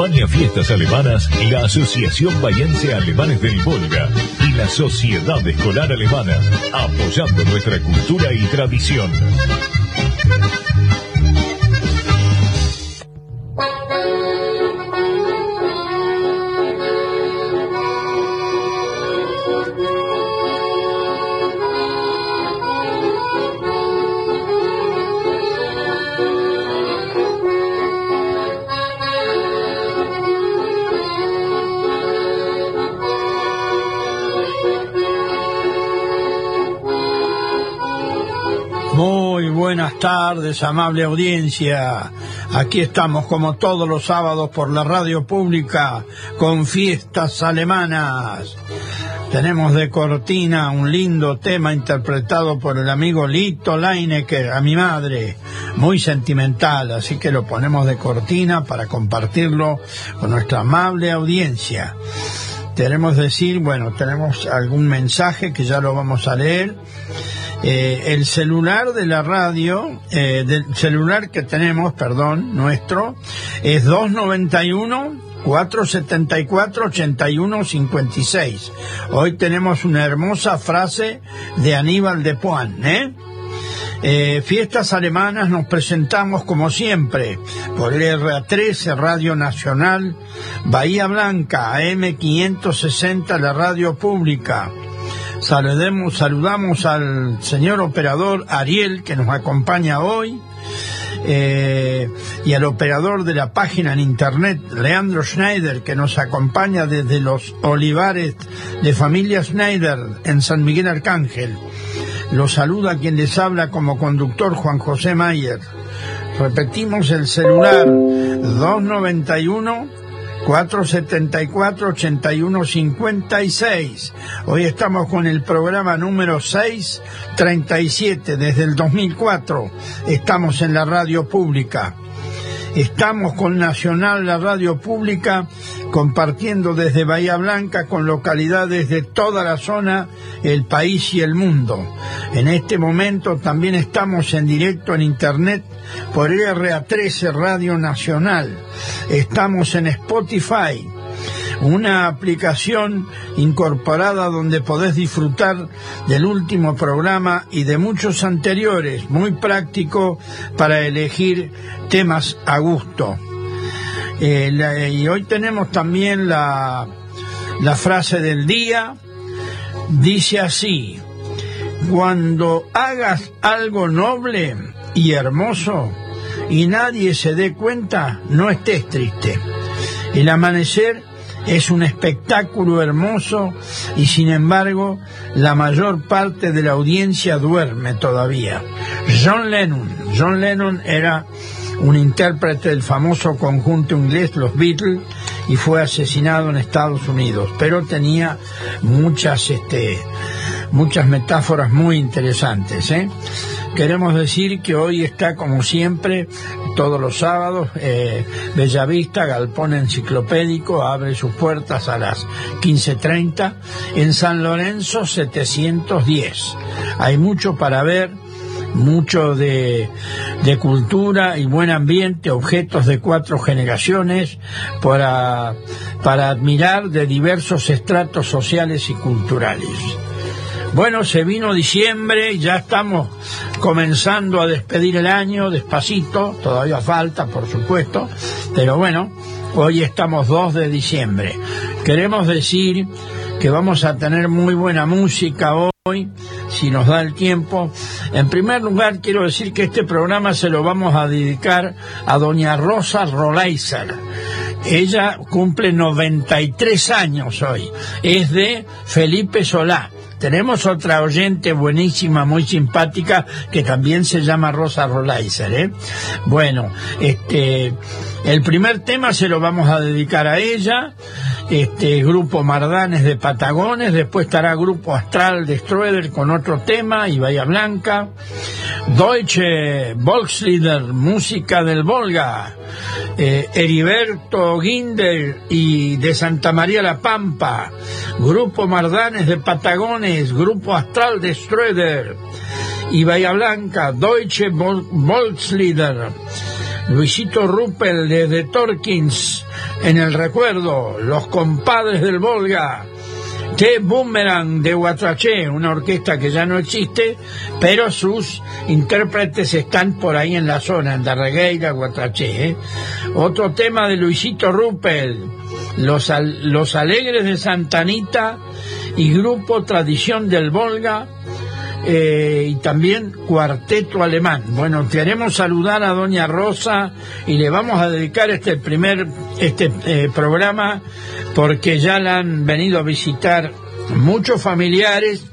Acompaña fiestas alemanas la Asociación Bayense Alemanes del Volga y la Sociedad Escolar Alemana, apoyando nuestra cultura y tradición. Tardes, amable audiencia. Aquí estamos como todos los sábados por la radio pública con fiestas alemanas. Tenemos de cortina un lindo tema interpretado por el amigo Lito Leinecker, a mi madre, muy sentimental, así que lo ponemos de cortina para compartirlo con nuestra amable audiencia. Queremos decir, bueno, tenemos algún mensaje que ya lo vamos a leer eh, el celular de la radio, eh, del celular que tenemos, perdón, nuestro, es 291 474 8156. Hoy tenemos una hermosa frase de Aníbal de Puan, ¿eh? ¿eh? fiestas alemanas nos presentamos como siempre por el RA13 Radio Nacional, Bahía Blanca, AM560 la radio pública, Saludemos, saludamos al señor operador Ariel que nos acompaña hoy eh, y al operador de la página en internet Leandro Schneider que nos acompaña desde los olivares de familia Schneider en San Miguel Arcángel. Lo saluda quien les habla como conductor Juan José Mayer. Repetimos el celular 291 474-8156. Hoy estamos con el programa número 637 desde el 2004. Estamos en la radio pública. Estamos con Nacional, la radio pública, compartiendo desde Bahía Blanca con localidades de toda la zona, el país y el mundo. En este momento también estamos en directo en Internet por RA13 Radio Nacional. Estamos en Spotify una aplicación incorporada donde podés disfrutar del último programa y de muchos anteriores, muy práctico para elegir temas a gusto. Eh, y hoy tenemos también la, la frase del día, dice así, cuando hagas algo noble y hermoso y nadie se dé cuenta, no estés triste. El amanecer es un espectáculo hermoso y sin embargo la mayor parte de la audiencia duerme todavía. John Lennon, John Lennon era un intérprete del famoso conjunto inglés Los Beatles y fue asesinado en Estados Unidos, pero tenía muchas este muchas metáforas muy interesantes, ¿eh? Queremos decir que hoy está, como siempre, todos los sábados, eh, Bellavista, Galpón Enciclopédico, abre sus puertas a las 15.30. En San Lorenzo, 710. Hay mucho para ver, mucho de, de, cultura y buen ambiente, objetos de cuatro generaciones para, para admirar de diversos estratos sociales y culturales. Bueno, se vino diciembre, ya estamos comenzando a despedir el año despacito, todavía falta, por supuesto, pero bueno, hoy estamos 2 de diciembre. Queremos decir que vamos a tener muy buena música hoy, si nos da el tiempo. En primer lugar, quiero decir que este programa se lo vamos a dedicar a doña Rosa Rolaiser. Ella cumple 93 años hoy. Es de Felipe Solá tenemos otra oyente buenísima, muy simpática, que también se llama Rosa Rolaiser, ¿eh? Bueno, este, el primer tema se lo vamos a dedicar a ella, este grupo Mardanes de Patagones, después estará grupo Astral de Stroeder con otro tema y Bahía Blanca, Deutsche Volkslieder, música del Volga, eh, Heriberto Ginder y de Santa María La Pampa, grupo Mardanes de Patagones, grupo Astral de Stroeder y Bahía Blanca, Deutsche Volkslieder, Luisito Ruppel desde Torkins, en el recuerdo, los compadres del Volga, que Boomerang de Guatraché, una orquesta que ya no existe, pero sus intérpretes están por ahí en la zona, en Darregueira, Guatraché. ¿eh? Otro tema de Luisito Ruppel, los, los Alegres de Santanita y Grupo Tradición del Volga, eh, y también Cuarteto Alemán. Bueno, queremos saludar a Doña Rosa y le vamos a dedicar este primer este eh, programa porque ya la han venido a visitar muchos familiares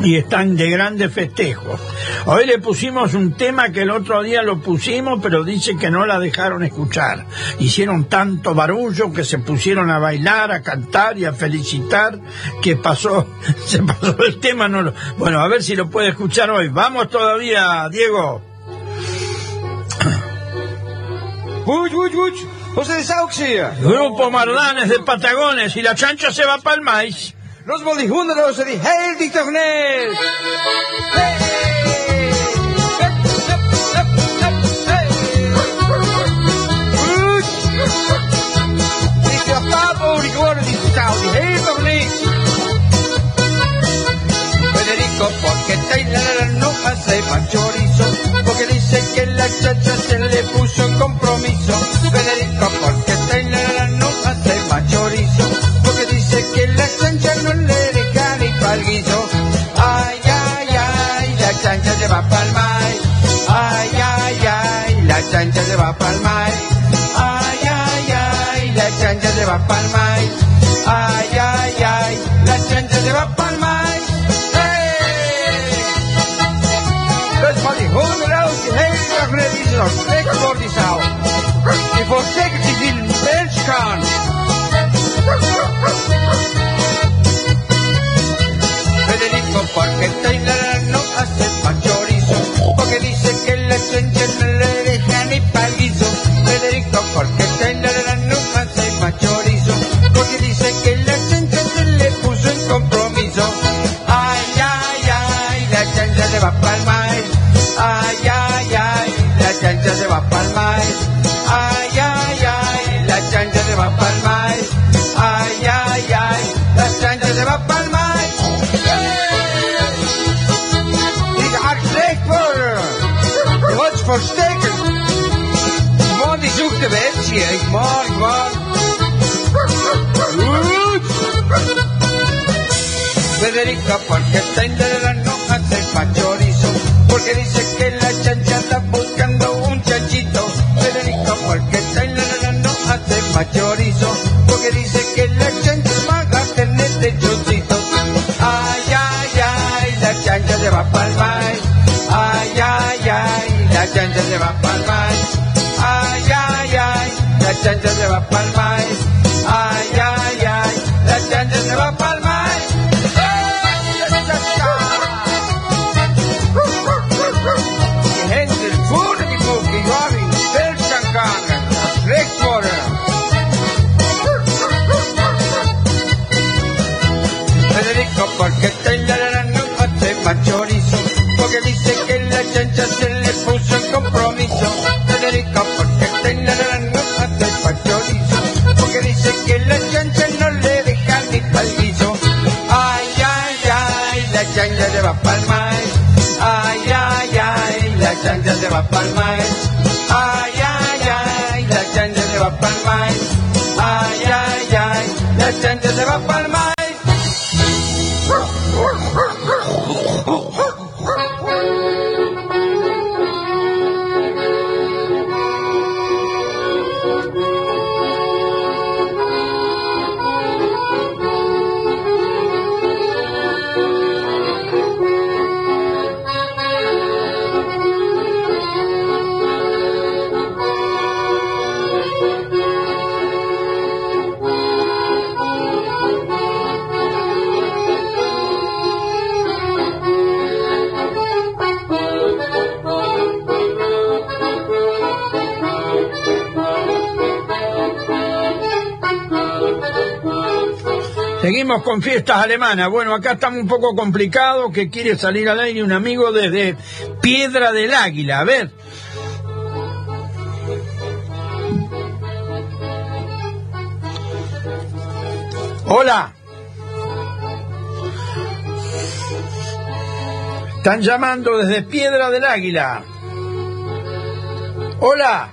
y están de grandes festejos. Hoy le pusimos un tema que el otro día lo pusimos, pero dice que no la dejaron escuchar. Hicieron tanto barullo que se pusieron a bailar, a cantar y a felicitar que pasó, se pasó el tema. No lo... Bueno, a ver si lo puede escuchar hoy. Vamos todavía, Diego. Uy, uy, uy. José de Grupo Marlanes de Patagones y la chancha se va para el maíz. Los die heeft nog niks. Federico, porque Taylor no hace más chorizo, porque dice que la chacha se le puso en compromiso. Federico, porque chancha se va pa'l maíz. Ay, ay, porque porque Taylor no hace más chorizo, porque dice que la chancha se le puso en compromiso. Federico, porque Taylor no hace más chorizo, porque dice que la chancha no le deja ni pa'l guiso. Ay, ay, ay, la chancha se va pa'l maíz. Ay, ay, ay, la chancha se va pa'l. Ay, ay, ay, la chancha se va pa'l maíz. Ay, ay, ay, la chancha Con fiestas alemanas. Bueno, acá estamos un poco complicado, que quiere salir al aire un amigo desde Piedra del Águila. A ver. Hola. Están llamando desde Piedra del Águila. Hola.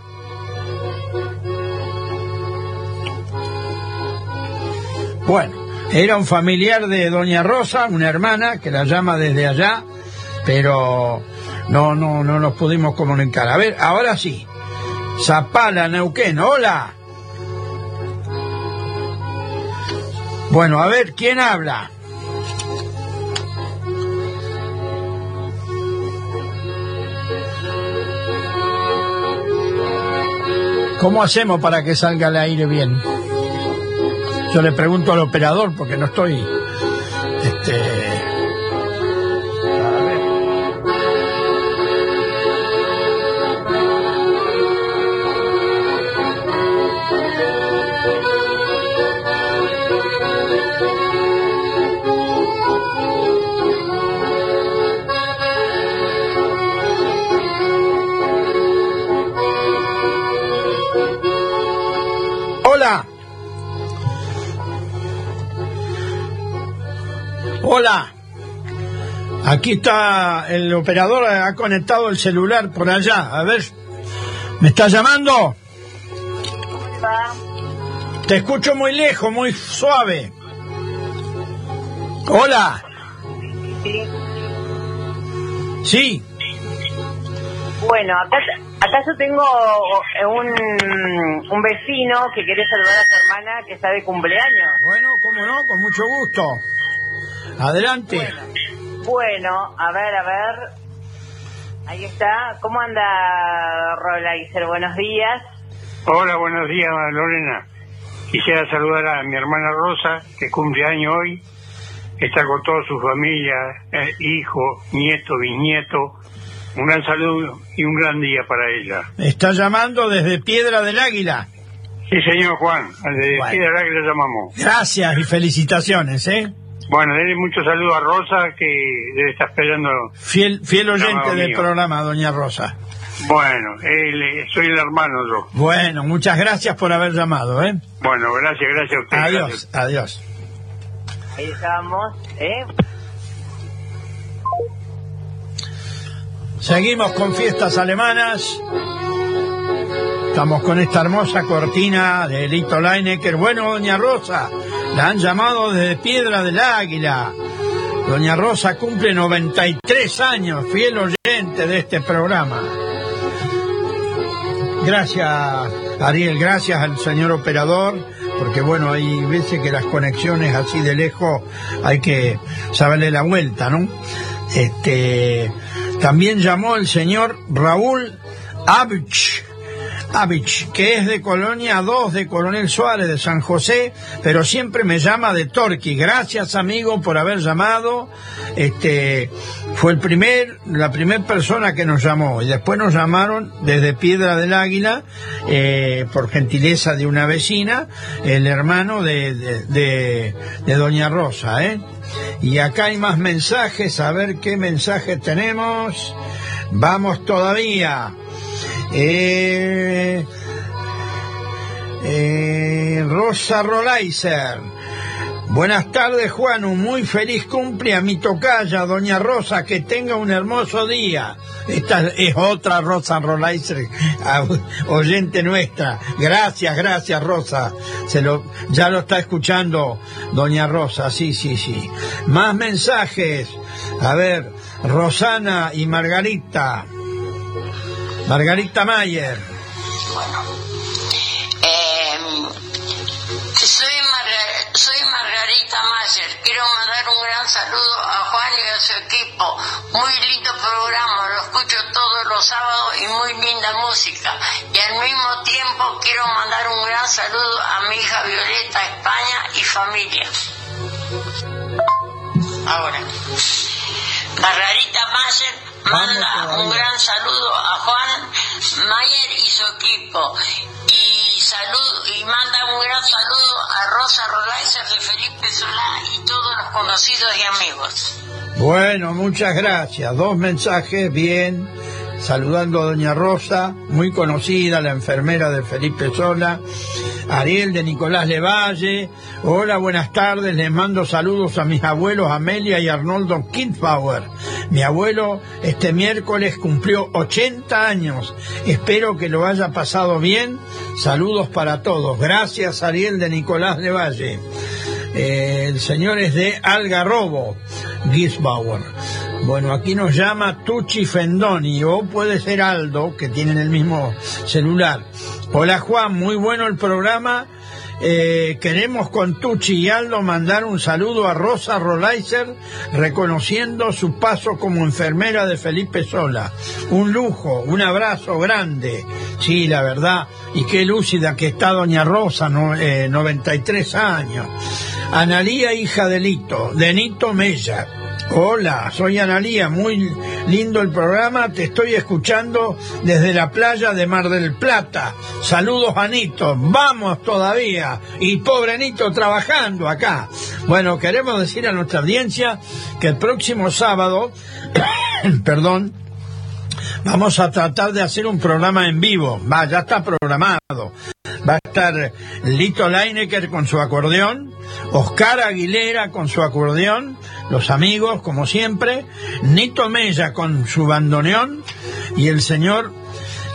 Bueno, era un familiar de Doña Rosa, una hermana que la llama desde allá, pero no, no, no nos pudimos comunicar. A ver, ahora sí. Zapala, Neuquén, hola. Bueno, a ver, ¿quién habla? ¿Cómo hacemos para que salga al aire bien? Yo le pregunto al operador porque no estoy. Hola. Aquí está el operador, ha conectado el celular por allá. A ver, ¿me está llamando? Te escucho muy lejos, muy suave. Hola. Sí. Sí. Bueno, acá, acá yo tengo un, un vecino que quiere saludar a su hermana que está de cumpleaños. Bueno, cómo no, con mucho gusto. Adelante. Bueno, a ver, a ver. Ahí está. ¿Cómo anda Rolaiser? Buenos días. Hola, buenos días, Lorena. Quisiera saludar a mi hermana Rosa, que cumple año hoy. Está con toda su familia, eh, hijo, nieto, bisnieto. Un gran saludo y un gran día para ella. Está llamando desde Piedra del Águila. Sí, señor Juan, al de Bueno. Piedra que le llamamos. Gracias y felicitaciones, ¿eh? Bueno, denle mucho saludo a Rosa, que debe estar esperando. Fiel, fiel oyente del mío. programa, doña Rosa. Bueno, él, soy el hermano yo. Bueno, muchas gracias por haber llamado, ¿eh? Bueno, gracias, gracias a usted. Adiós, gracias. adiós. Ahí estamos, ¿eh? Seguimos con fiestas alemanas. Estamos con esta hermosa cortina de Lito Leinecker. Bueno, doña Rosa, la han llamado desde Piedra del Águila. Doña Rosa cumple 93 años, fiel oyente de este programa. Gracias, Ariel, gracias al señor operador, porque bueno, hay veces que las conexiones así de lejos hay que saberle la vuelta, ¿no? Este, también llamó el señor Raúl Abich, Abich, que es de Colonia 2 de Coronel Suárez de San José, pero siempre me llama de Torqui. Gracias, amigo, por haber llamado. Este, fue el primer, la primera persona que nos llamó y después nos llamaron desde Piedra del Águila, eh, por gentileza de una vecina, el hermano de, de, de- de Doña Rosa, ¿eh? Y acá hay más mensajes, a ver qué mensajes tenemos. Vamos todavía. Eh, eh, Rosa Rolaiser. Buenas tardes, Juan. Un muy feliz cumple a mi tocaya, doña Rosa. Que tenga un hermoso día. Esta es otra Rosa Rolaiser, oyente nuestra. Gracias, gracias, Rosa. Se lo, ya lo está escuchando doña Rosa. Sí, sí, sí. Más mensajes. A ver, Rosana y Margarita. Margarita Mayer. Eh, soy, Marga- soy Margarita Mayer. Quiero mandar un gran saludo a Juan y a su equipo. Muy lindo programa, lo escucho todos los sábados y muy linda música. Y al mismo tiempo quiero mandar un gran saludo a mi hija Violeta, España y familia. Ahora. Margarita Mayer manda un gran saludo a Juan Mayer y su equipo. Y salud y manda un gran saludo a Rosa Rolaiser de Felipe Solá y todos los conocidos y amigos. Bueno, muchas gracias. Dos mensajes, bien. saludando a Doña Rosa, muy conocida, la enfermera de Felipe Sola, Ariel de Nicolás Levalle. Hola, buenas tardes, les mando saludos a mis abuelos Amelia y Arnoldo Kindbauer. Mi abuelo este miércoles cumplió 80 años. Espero que lo haya pasado bien. Saludos para todos. Gracias, Ariel de Nicolás Levalle. Eh, el señor es de Algarrobo, Gisbauer. Bueno, aquí nos llama Tucci Fendoni o puede ser Aldo, que tienen el mismo celular. Hola Juan, muy bueno el programa. Eh, queremos con Tucci y Aldo mandar un saludo a Rosa Rolaiser, reconociendo su paso como enfermera de Felipe Sola. Un lujo, un abrazo grande. Sí, la verdad, y qué lúcida que está doña Rosa, no, 93 eh, años. Analía, hija de Lito, de Nito Mella. Hola, soy Analía, muy lindo el programa, te estoy escuchando desde la playa de Mar del Plata. Saludos Anito, vamos todavía. Y pobre Anito trabajando acá. Bueno, queremos decir a nuestra audiencia que el próximo sábado, perdón, vamos a tratar de hacer un programa en vivo. Va, ya está programado. Va a estar Lito Leinecker con su acordeón, Oscar Aguilera con su acordeón, los amigos, como siempre, Nito Mella con su bandoneón y el señor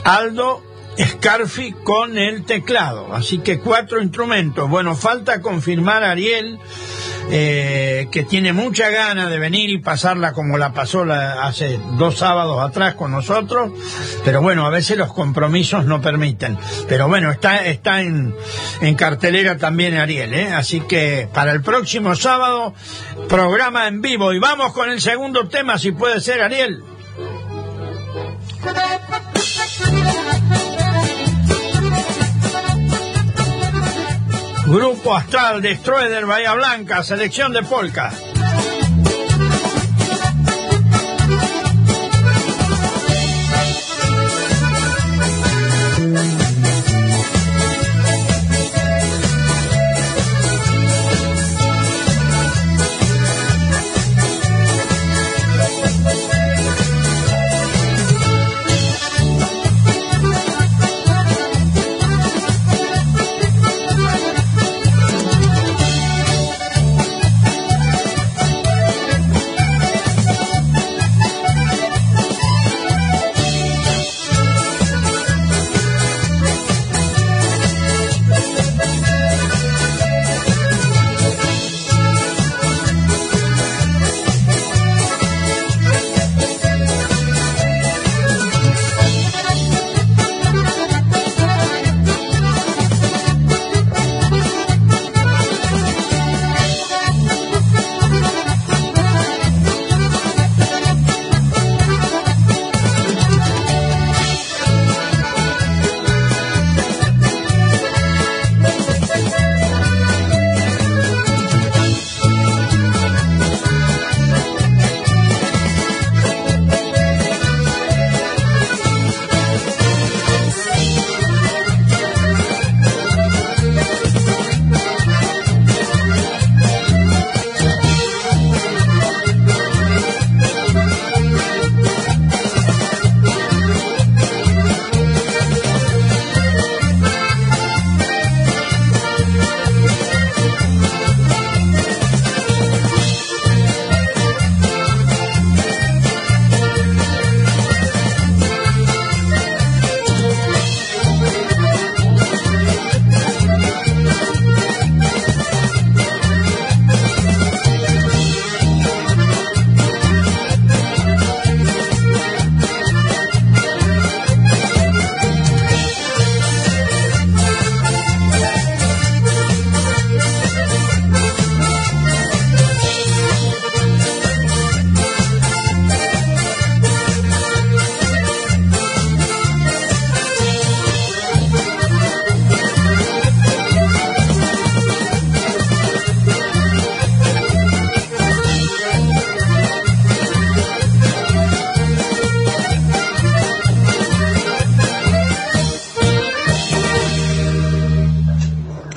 Aldo Scarfi con el teclado. Así que cuatro instrumentos. Bueno, falta confirmar a Ariel, eh, que tiene mucha gana de venir y pasarla como la pasó hace dos sábados atrás con nosotros. Pero bueno, a veces los compromisos no permiten. Pero bueno, está, está en, en cartelera también Ariel, ¿eh? Así que para el próximo sábado, programa en vivo. Y vamos con el segundo tema, si puede ser, Ariel. Grupo Astral de Stroeder Bahía Blanca, selección de polka.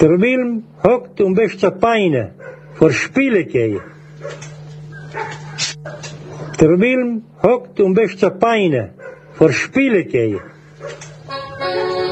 Der Wilm hockt um wäscht seine Beine vor Spielekei. Der Wilm hockt um wäscht seine Beine vor Spielekei. Der vor Spielekei.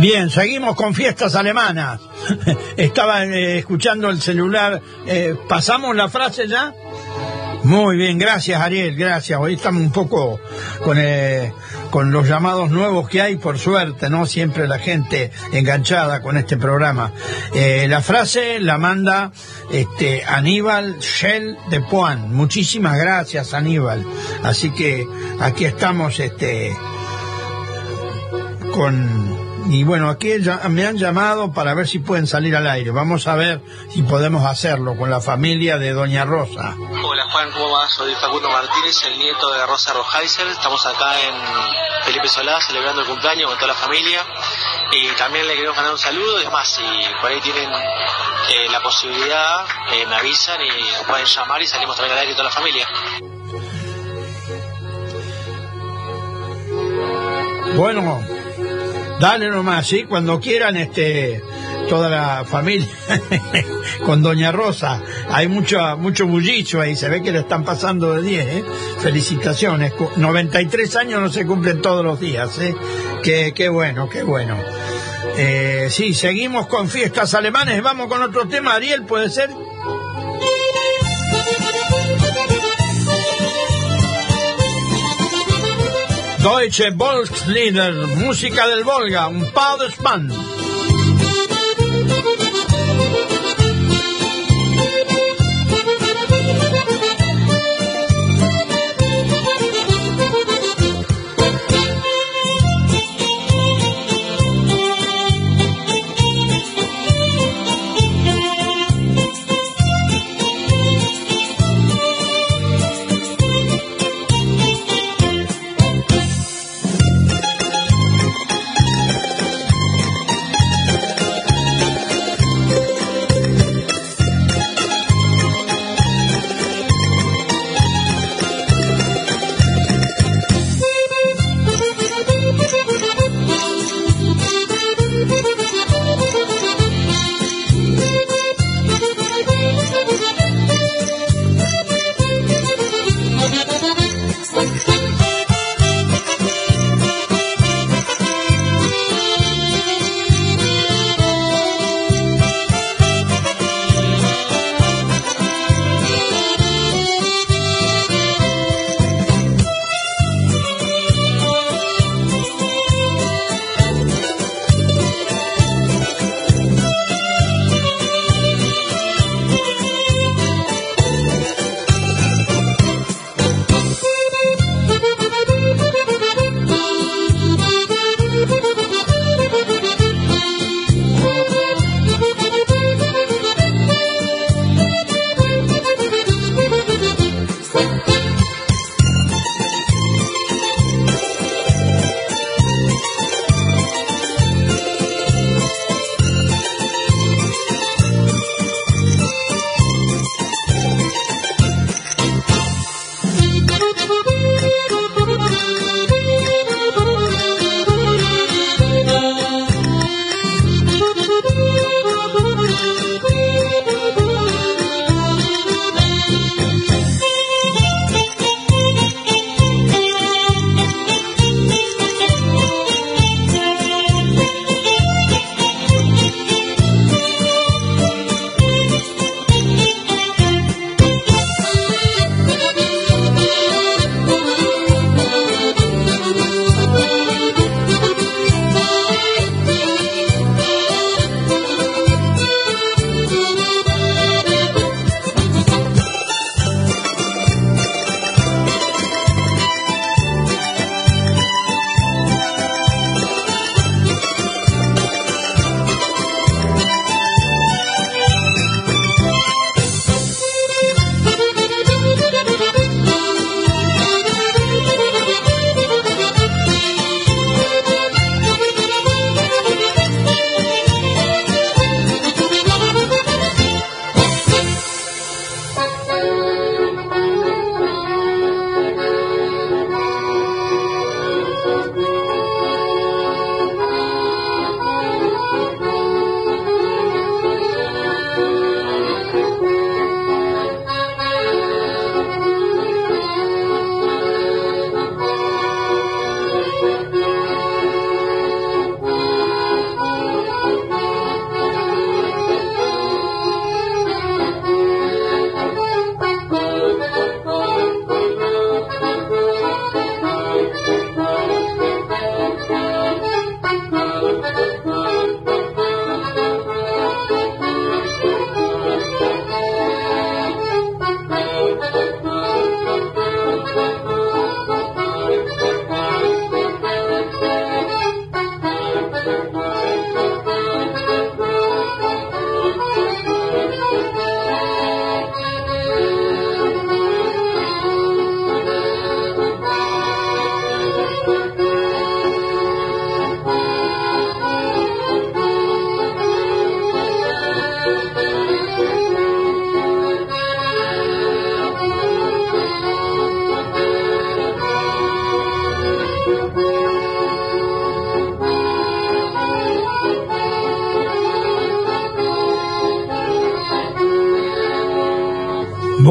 Bien, seguimos con fiestas alemanas. Estaba eh, escuchando el celular. Eh, ¿Pasamos la frase ya? Muy bien, gracias Ariel, gracias. Hoy estamos un poco con, eh, con los llamados nuevos que hay, por suerte, ¿no? Siempre la gente enganchada con este programa. La frase la manda este, Aníbal Shell de Puan. Muchísimas gracias, Aníbal. Así que aquí estamos este, con y bueno, aquí ya- me han llamado para ver si pueden salir al aire. Vamos a ver si podemos hacerlo con la familia de Doña Rosa. Hola Juan, ¿cómo vas? Soy Facundo Martínez, el nieto de Rosa Rojaiser. Estamos acá en Felipe Solá celebrando el cumpleaños con toda la familia. Y también le queremos mandar un saludo. Es más, si por ahí tienen eh, la posibilidad, eh, me avisan y pueden llamar y salimos también al aire toda la familia. Bueno, dale nomás, ¿sí? Cuando quieran, este, toda la familia con Doña Rosa. Hay mucho, mucho bullicio ahí, se ve que le están pasando de 10, ¿eh? Felicitaciones. Cu- 93 años no se cumplen todos los días, ¿eh? Qué, qué bueno, qué bueno. Eh, sí, seguimos con fiestas alemanes. Vamos con otro tema, Ariel, ¿puede ser? Deutsche Volkslieder, música del Volga, un Padersmann. Thank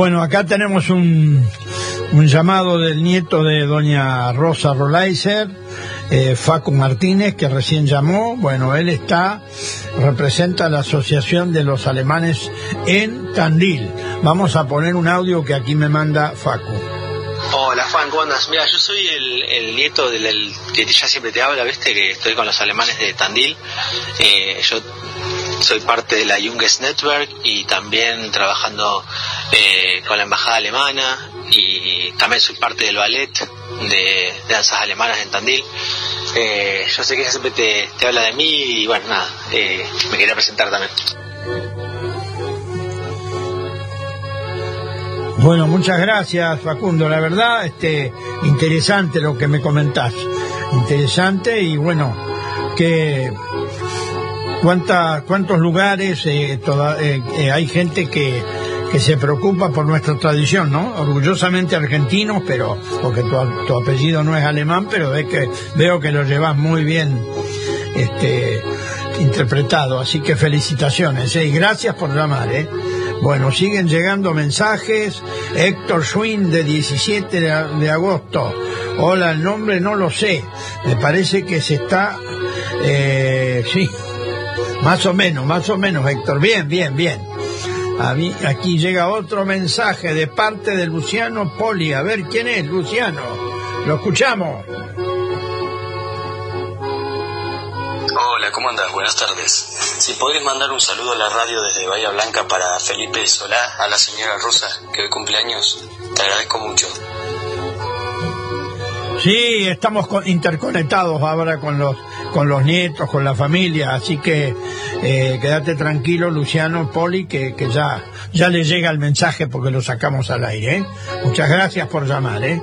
Bueno, acá tenemos un, un llamado del nieto de doña Rosa Rolaiser, eh, Facu Martínez, que recién llamó. Bueno, él está, representa la Asociación de los Alemanes en Tandil. Vamos a poner un audio que aquí me manda Facu. Hola Juan, ¿cómo andas? Mira, yo soy el, el nieto del, que ya siempre te habla, viste, que estoy con los alemanes de Tandil. Eh, yo soy parte de la Junges Network y también trabajando eh, con la embajada alemana y también soy parte del ballet de, danzas alemanas en Tandil. Eh, yo sé que siempre te, habla de mí y bueno, nada, eh, me quería presentar también. Bueno, muchas gracias Facundo. La verdad, este, interesante lo que me comentás. Interesante y bueno, que cuánta, cuántos lugares hay gente que, que se preocupa por nuestra tradición, ¿no? Orgullosamente argentinos, pero porque tu, tu apellido no es alemán, pero es que veo que lo llevas muy bien, este, interpretado. Así que felicitaciones, ¿eh? y gracias por llamar, ¿eh? Bueno, siguen llegando mensajes. Héctor Schwinn, de 17 de, de agosto. Hola, el nombre no lo sé. Me parece que se está... eh, sí, más o menos, más o menos, Héctor. Bien, bien, bien. Aquí llega otro mensaje de parte de Luciano Poli. A ver quién es, Luciano. Lo escuchamos. Hola, ¿cómo andas? Buenas tardes. Si podrías mandar un saludo a la radio desde Bahía Blanca para Felipe Solá, a la señora Rosa, que hoy cumpleaños, te agradezco mucho. Sí, estamos con- interconectados ahora con los con los nietos, con la familia, así que eh, quédate tranquilo, Luciano Poli, que, que ya ya le llega el mensaje porque lo sacamos al aire. ¿eh? Muchas gracias por llamar. ¿eh?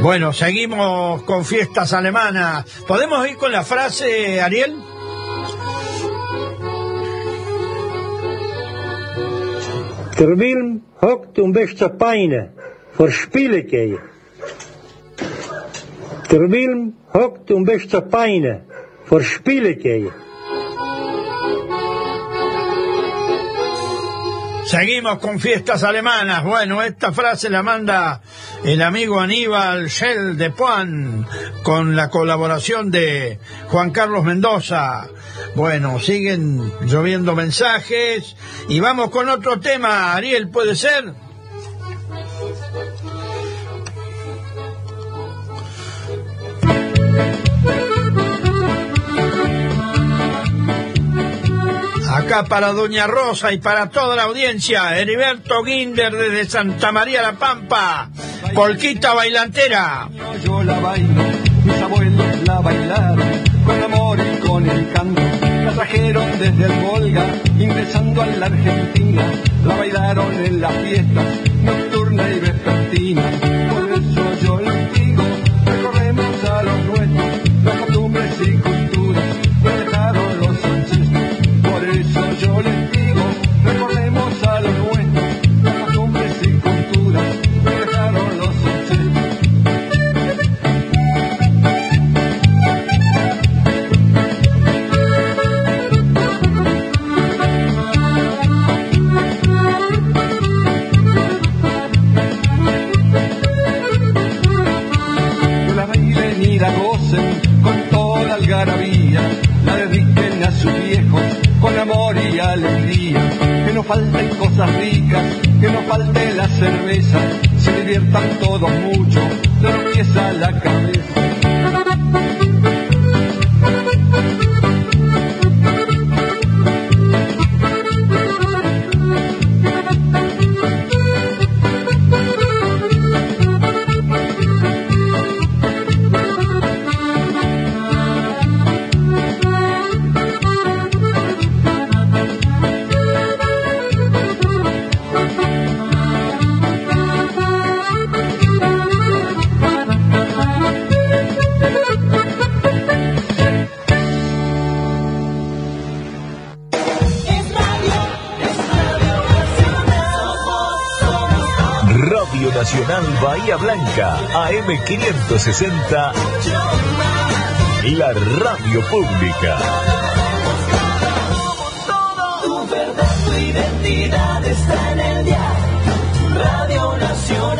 Bueno, seguimos con fiestas alemanas. ¿Podemos ir con la frase, Ariel? Der hockt um beste Peine vor Spielekei. Der Wilm hockt um Peine vor Spielekei. Seguimos con fiestas alemanas. Bueno, esta frase la manda el amigo Aníbal Shell de Puan con la colaboración de Juan Carlos Mendoza. Bueno, siguen lloviendo mensajes y vamos con otro tema. Ariel, ¿puede ser? Acá para Doña Rosa y para toda la audiencia, Heriberto Guinder desde Santa María la Pampa, Polquita Bailantera. Yo la bailo, mis abuelos la bailaron, con amor y con encanto. La trajeron desde el Volga, ingresando a la Argentina. La bailaron en las fiestas, nocturna y vespertina. Por eso yo les digo, recorremos a los nuestros, las costumbres y culturas alegría, que no falten cosas ricas, que no falte la cerveza, se diviertan todos mucho, de los pies a la cabeza. Nacional Bahía Blanca, AM560, la radio pública. Tu verdad, tu identidad está en el diario. Radio Nacional.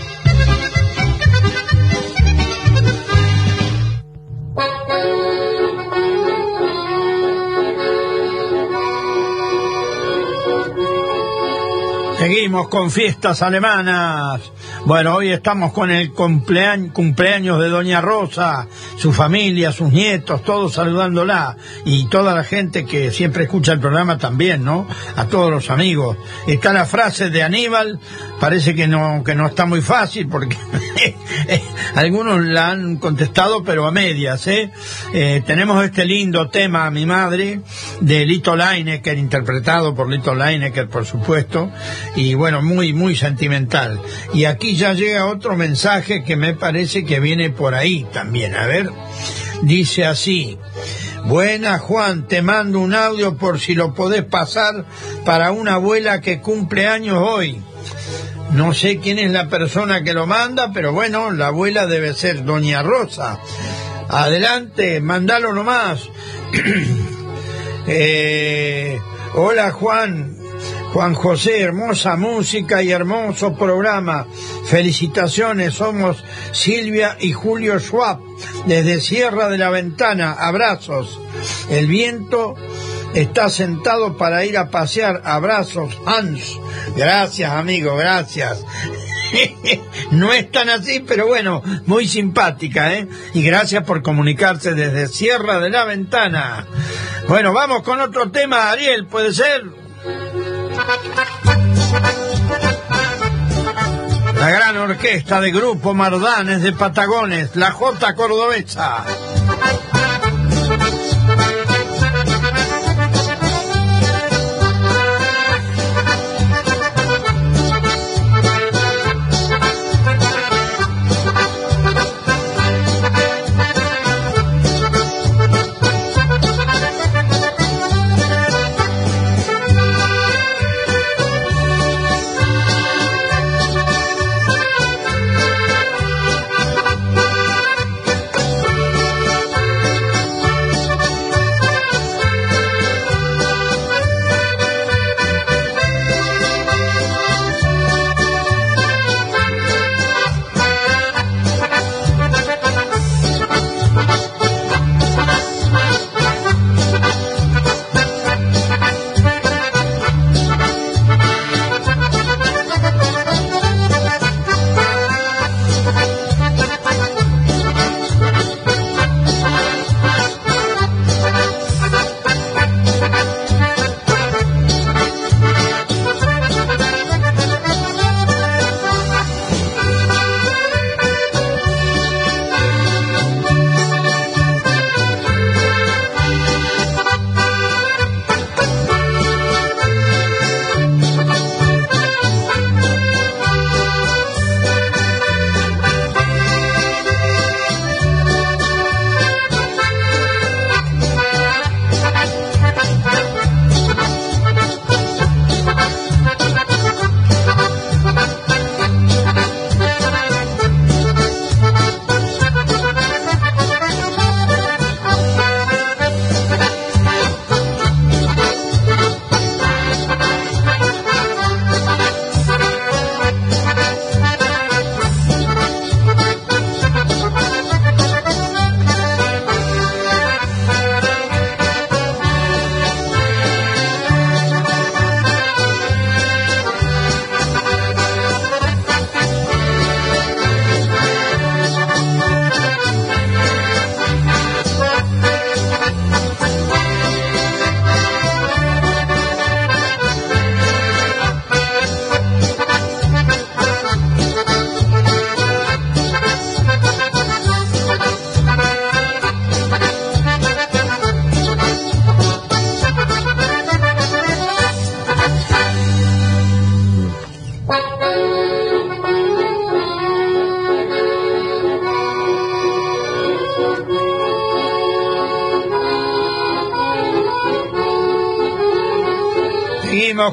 Seguimos con fiestas alemanas. Bueno, hoy estamos con el cumpleaños, de Doña Rosa, su familia, sus nietos, todos saludándola. Y toda la gente que siempre escucha el programa también, ¿no? A todos los amigos. Está la frase de Aníbal, parece que no, que no está muy fácil porque algunos la han contestado, pero a medias, ¿eh? eh tenemos este lindo tema, Mi Madre, de Lito Leinecker, interpretado por Lito Leinecker, por supuesto y bueno, muy, muy sentimental. Y aquí ya llega otro mensaje que me parece que viene por ahí también. A ver, dice así. Buena Juan, te mando un audio por si lo podés pasar para una abuela que cumple años hoy. No sé quién es la persona que lo manda, pero bueno, la abuela debe ser Doña Rosa. Adelante, mandalo nomás. eh, hola Juan, Juan José, hermosa música y hermoso programa. Felicitaciones, somos Silvia y Julio Schwab, desde Sierra de la Ventana. Abrazos. El viento está sentado para ir a pasear. Abrazos, Hans. Gracias, amigo, gracias. no es tan así, pero bueno, muy simpática, ¿eh? Y gracias por comunicarse desde Sierra de la Ventana. Bueno, vamos con otro tema, Ariel, ¿puede ser? La gran orquesta de Grupo Mardanes de Patagones, la J Cordobesa.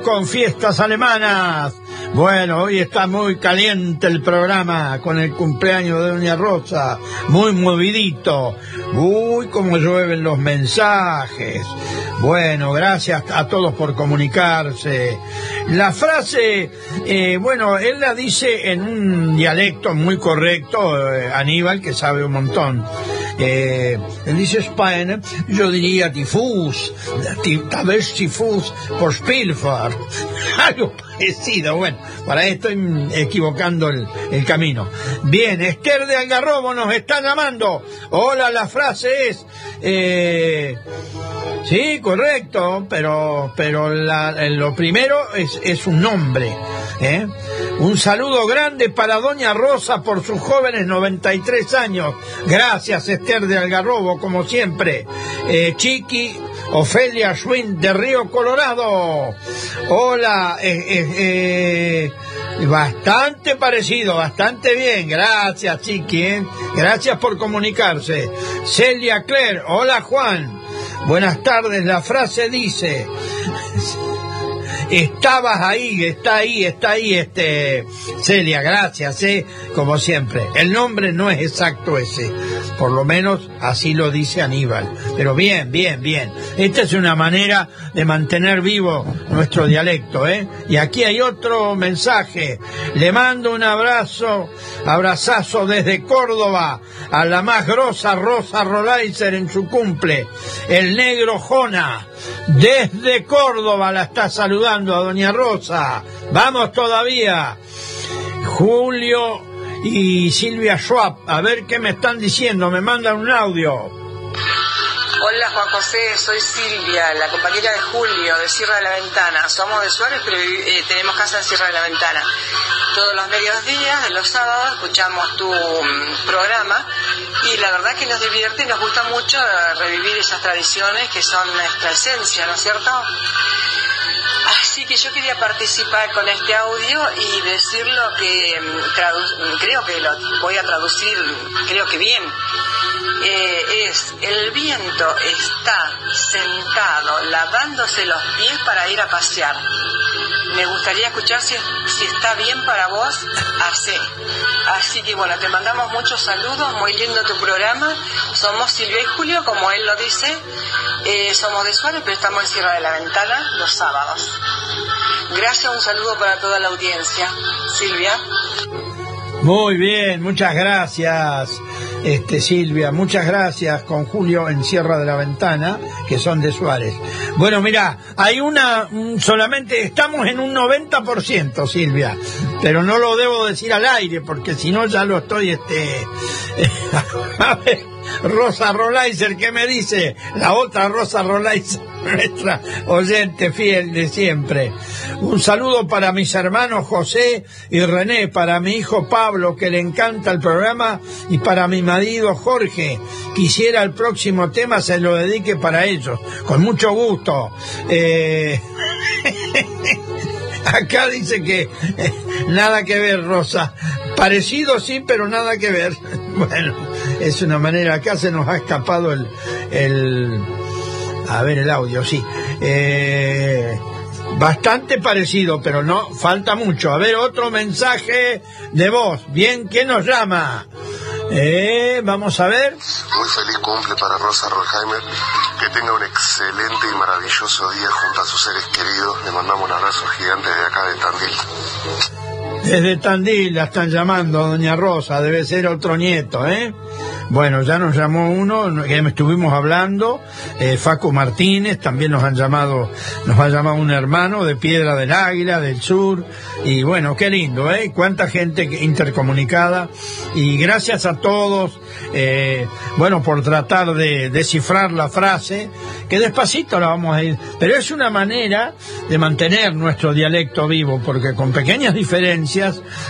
Con fiestas alemanas. Bueno, hoy está muy caliente el programa con el cumpleaños de Doña Rosa, muy movidito. Uy, cómo llueven los mensajes. Bueno, gracias a todos por comunicarse. La frase, eh, bueno, él la dice en un dialecto muy correcto, eh, Aníbal, que sabe un montón. Eh, dice España, yo diría tifus, ti- tal vez tifus por Spielfar. Algo bueno, para esto equivocando el, el camino. Bien, Esther de Algarrobo nos está llamando. Hola, la frase es... eh, Sí, correcto, pero, pero eh, lo primero es, es un nombre. ¿eh? Un saludo grande para Doña Rosa por sus jóvenes 93 años. Gracias, Esther de Algarrobo, como siempre. Eh, Chiqui, Ofelia Schwinn de Río Colorado. Hola, eh, eh, bastante parecido, bastante bien. Gracias, Chiqui. ¿eh? Gracias por comunicarse. Celia Claire, hola Juan. Buenas tardes, la frase dice, estabas ahí, está ahí, está ahí, este, Celia, gracias, eh, como siempre. El nombre no es exacto ese, por lo menos así lo dice Aníbal. Pero bien, bien, bien. Esta es una manera de mantener vivo nuestro dialecto, ¿eh? Y aquí hay otro mensaje. Le mando un abrazo, abrazazo desde Córdoba a la más grosa Rosa Rolaiser en su cumple, el negro Jona. Desde Córdoba la está saludando a Doña Rosa. Vamos todavía. Julio y Silvia Schwab, a ver qué me están diciendo, me mandan un audio. Hola Juan José, soy Silvia, la compañera de Julio de Sierra de la Ventana. Somos de Suárez, pero eh, tenemos casa en Sierra de la Ventana. Todos los mediodías, los sábados, escuchamos tu mm, programa y la verdad que nos divierte y nos gusta mucho eh, revivir esas tradiciones que son nuestra esencia, ¿no es cierto? Así que yo quería participar con este audio y decir lo que mm, tradu- creo que lo voy a traducir, creo que bien. Eh, es el viento está sentado lavándose los pies para ir a pasear. Me gustaría escuchar si, si está bien para vos, así. Así que bueno, te mandamos muchos saludos, muy lindo tu programa. Somos Silvia y Julio, como él lo dice. Eh, somos de Suárez, pero estamos en Sierra de la Ventana los sábados. Gracias, un saludo para toda la audiencia. Silvia. Muy bien, muchas gracias, este Silvia, muchas gracias con Julio en Sierra de la Ventana, que son de Suárez. Bueno, mira, hay una, un- solamente estamos en un 90%, Silvia, pero no lo debo decir al aire, porque si no ya lo estoy, este, a ver, Rosa Rolaiser, ¿qué me dice? La otra Rosa Rolaiser, nuestra oyente fiel de siempre. Un saludo para mis hermanos José y René, para mi hijo Pablo, que le encanta el programa, y para mi marido Jorge. Quisiera el próximo tema se lo dedique para ellos, con mucho gusto. Eh, Acá dice que nada que ver, Rosa. Parecido sí, pero nada que ver. Bueno, es una manera, acá se nos ha escapado el, el a ver el audio, sí. Eh, bastante parecido, pero no, falta mucho. A ver, otro mensaje de voz. Bien, ¿quién nos llama? Eh, vamos a ver. Muy feliz cumple para Rosa Rolheimer. Que tenga un excelente y maravilloso día junto a sus seres queridos. Le mandamos un abrazo gigante de acá de Tandil. Desde Tandil la están llamando, doña Rosa, debe ser otro nieto, ¿eh? Bueno, ya nos llamó uno, que estuvimos hablando, eh, Facu Martínez, también nos han llamado, nos ha llamado un hermano de Piedra del Águila, del Sur, y bueno, qué lindo, ¿eh? Cuánta gente intercomunicada, y gracias a todos, eh, bueno, por tratar de descifrar la frase, que despacito la vamos a ir, pero es una manera de mantener nuestro dialecto vivo, porque con pequeñas diferencias,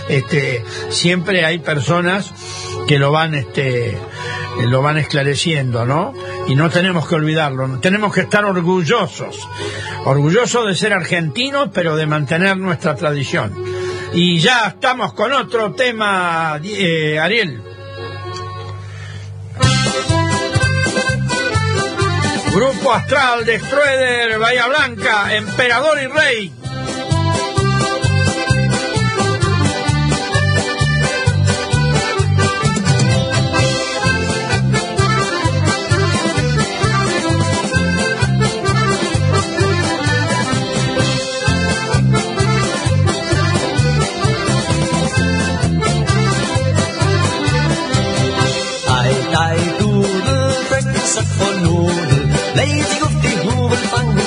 este, siempre hay personas que lo van, este, lo van esclareciendo, ¿no? Y no tenemos que olvidarlo, tenemos que estar orgullosos, orgullosos de ser argentinos, pero de mantener nuestra tradición. Y ya estamos con otro tema, eh, Ariel. Grupo Astral de Schroeder, Bahía Blanca, Emperador y Rey.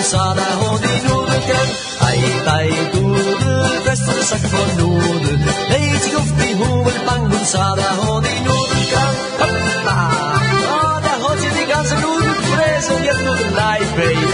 sana hånd i Nordekrem. Hei, dei, dore, festen sagt for Norde. Leit gruft i hovel, bang, hun sana hånd i Nordekrem. Hoppa! Ja, der holdt jeg de ganze jetzt nur den baby.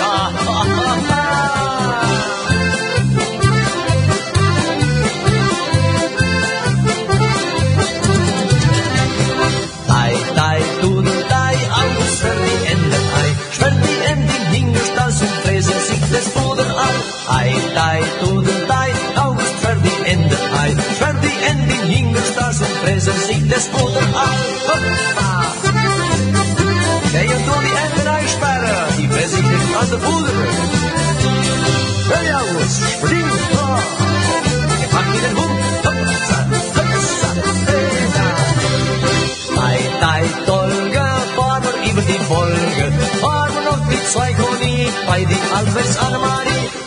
bei die Alpes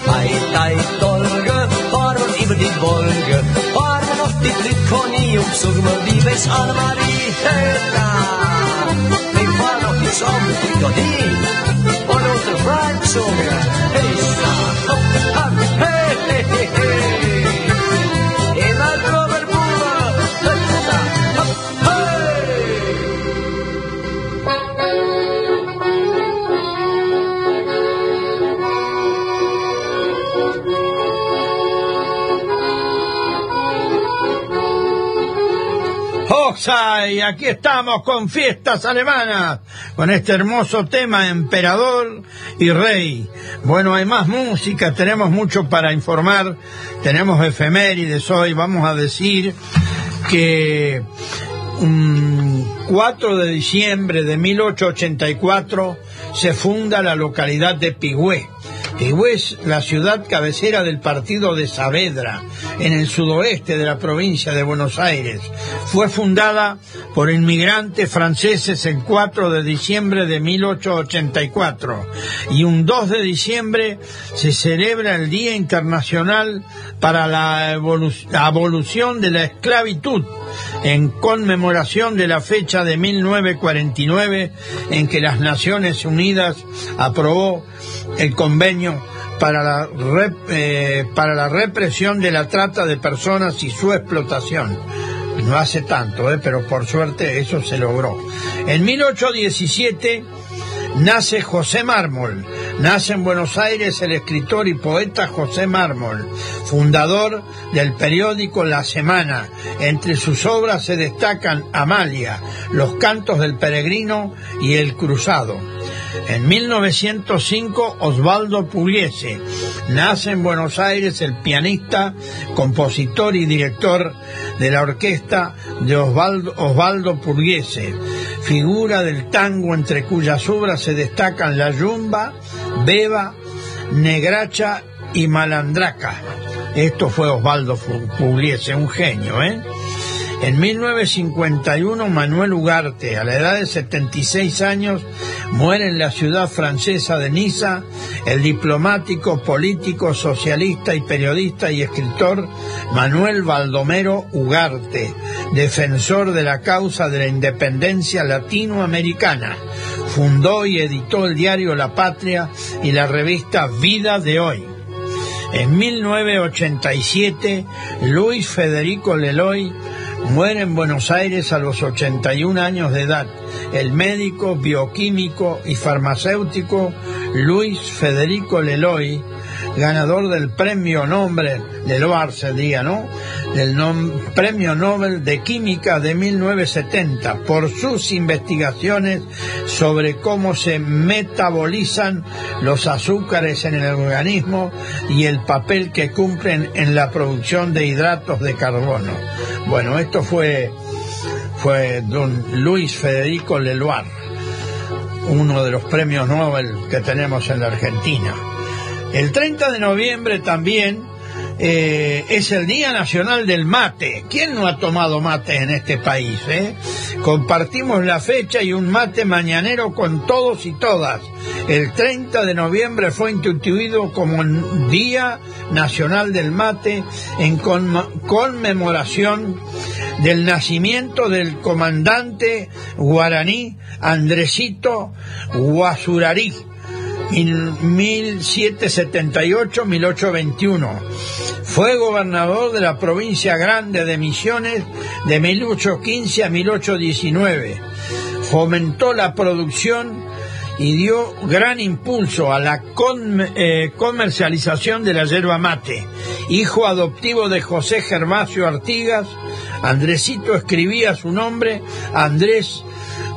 bei der Teigdolge, fahren über die Wolke, fahren noch die Trittkonie und so wir die Wes Annemari. Hella, wir fahren auf die Saum, Trittkonie und unsere Freizungen. Hella, hopp, hopp, hey, hey, hey. Y aquí estamos con fiestas alemanas, con este hermoso tema Emperador y Rey. Bueno, hay más música, tenemos mucho para informar, tenemos efemérides hoy, vamos a decir que un 4 de diciembre de 1884 se funda la localidad de Pigüé. Es la ciudad cabecera del partido de Saavedra, en el sudoeste de la provincia de Buenos Aires. Fue fundada por inmigrantes franceses el 4 de diciembre de 1884 y un 2 de diciembre se celebra el Día Internacional para la evolu- abolición de la esclavitud en conmemoración de la fecha de 1949 en que las Naciones Unidas aprobó el convenio para la, eh, para la represión de la trata de personas y su explotación. No hace tanto, eh, pero por suerte eso se logró. En 1817 nace José Mármol. Nace en Buenos Aires el escritor y poeta José Mármol, fundador del periódico La Semana. Entre sus obras se destacan Amalia, Los cantos del peregrino y El cruzado. En 1905 Osvaldo Pugliese. Nace en Buenos Aires el pianista, compositor y director de la orquesta de Osvaldo, Osvaldo Pugliese, figura del tango entre cuyas obras se destacan La Yumba, Beba, Negracha y Malandraca. Esto fue Osvaldo Pugliese, un genio, ¿eh? En 1951 Manuel Ugarte, a la edad de 76 años, muere en la ciudad francesa de Niza el diplomático, político, socialista y periodista y escritor Manuel Baldomero Ugarte, defensor de la causa de la independencia latinoamericana. Fundó y editó el diario La Patria y la revista Vida de Hoy. En 1987, Luis Federico Leloy muere en Buenos Aires a los 81 años de edad. El médico, bioquímico y farmacéutico Luis Federico Leloy, ganador del premio Nobel, Leloir sería, ¿no? Del premio Nobel de Química de 1970 por sus investigaciones sobre cómo se metabolizan los azúcares en el organismo y el papel que cumplen en la producción de hidratos de carbono. Bueno, esto fue, fue don Luis Federico Leloir, uno de los premios Nobel que tenemos en la Argentina. El 30 de noviembre también eh, es el Día Nacional del Mate. ¿Quién no ha tomado mate en este país? eh? Compartimos la fecha y un mate mañanero con todos y todas. El 30 de noviembre fue instituido como Día Nacional del Mate en conmemoración del nacimiento del comandante guaraní Andresito Guasurarí en 1778-1821. Fue gobernador de la provincia grande de Misiones de 1815 a 1819. Fomentó la producción y dio gran impulso a la eh, comercialización de la yerba mate. Hijo adoptivo de José Gervasio Artigas, Andresito escribía su nombre Andrés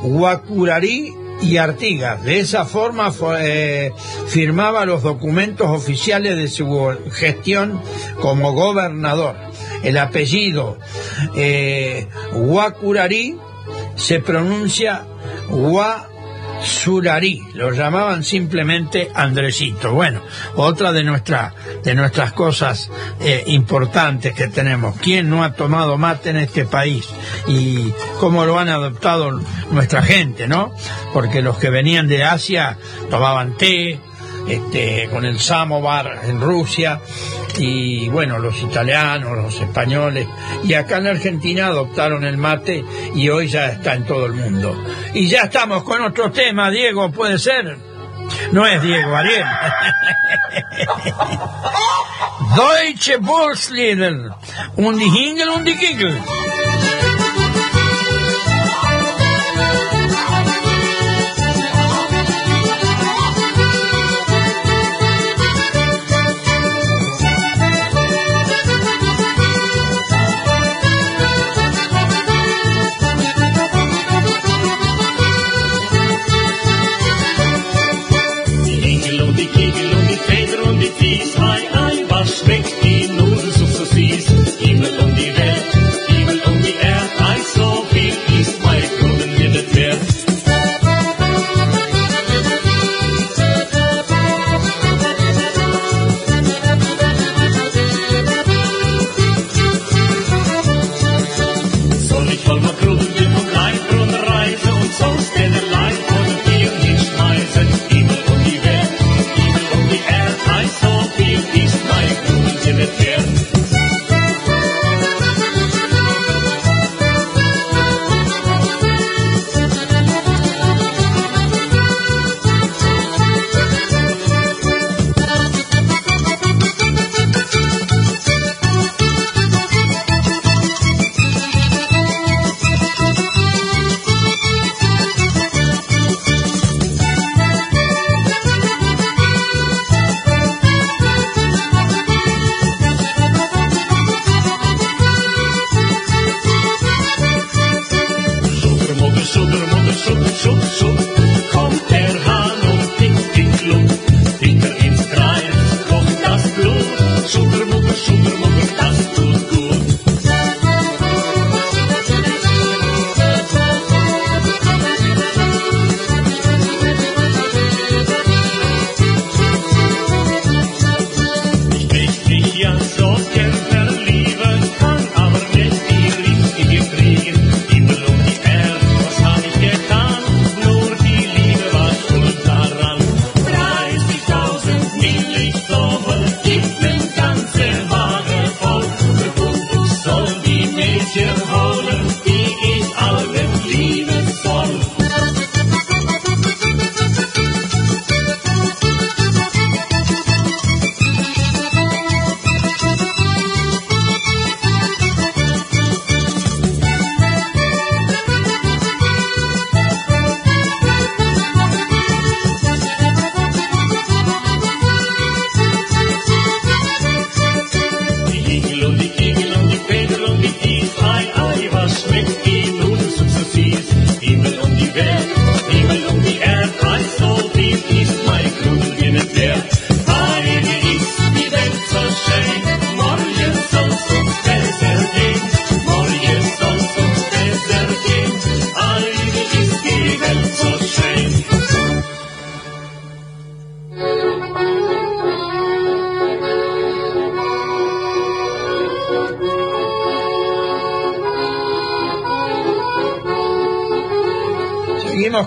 Guacurarí y Artigas. De esa forma eh, firmaba los documentos oficiales de su gestión como gobernador. el apellido eh, se pronuncia Guasurarí, lo llamaban simplemente Andresito. Bueno, otra de, nuestra, de nuestras cosas eh, importantes que tenemos. ¿Quién no ha tomado mate en este país? Y cómo lo han adoptado nuestra gente, ¿no? Porque los que venían de Asia tomaban té, este, con el samovar en Rusia y bueno, los italianos, los españoles y acá en Argentina adoptaron el mate y hoy ya está en todo el mundo. Y ya estamos con otro tema, Diego, ¿puede ser? No es Diego, Ariel. Deutsche. Und die Hingel die Kickel.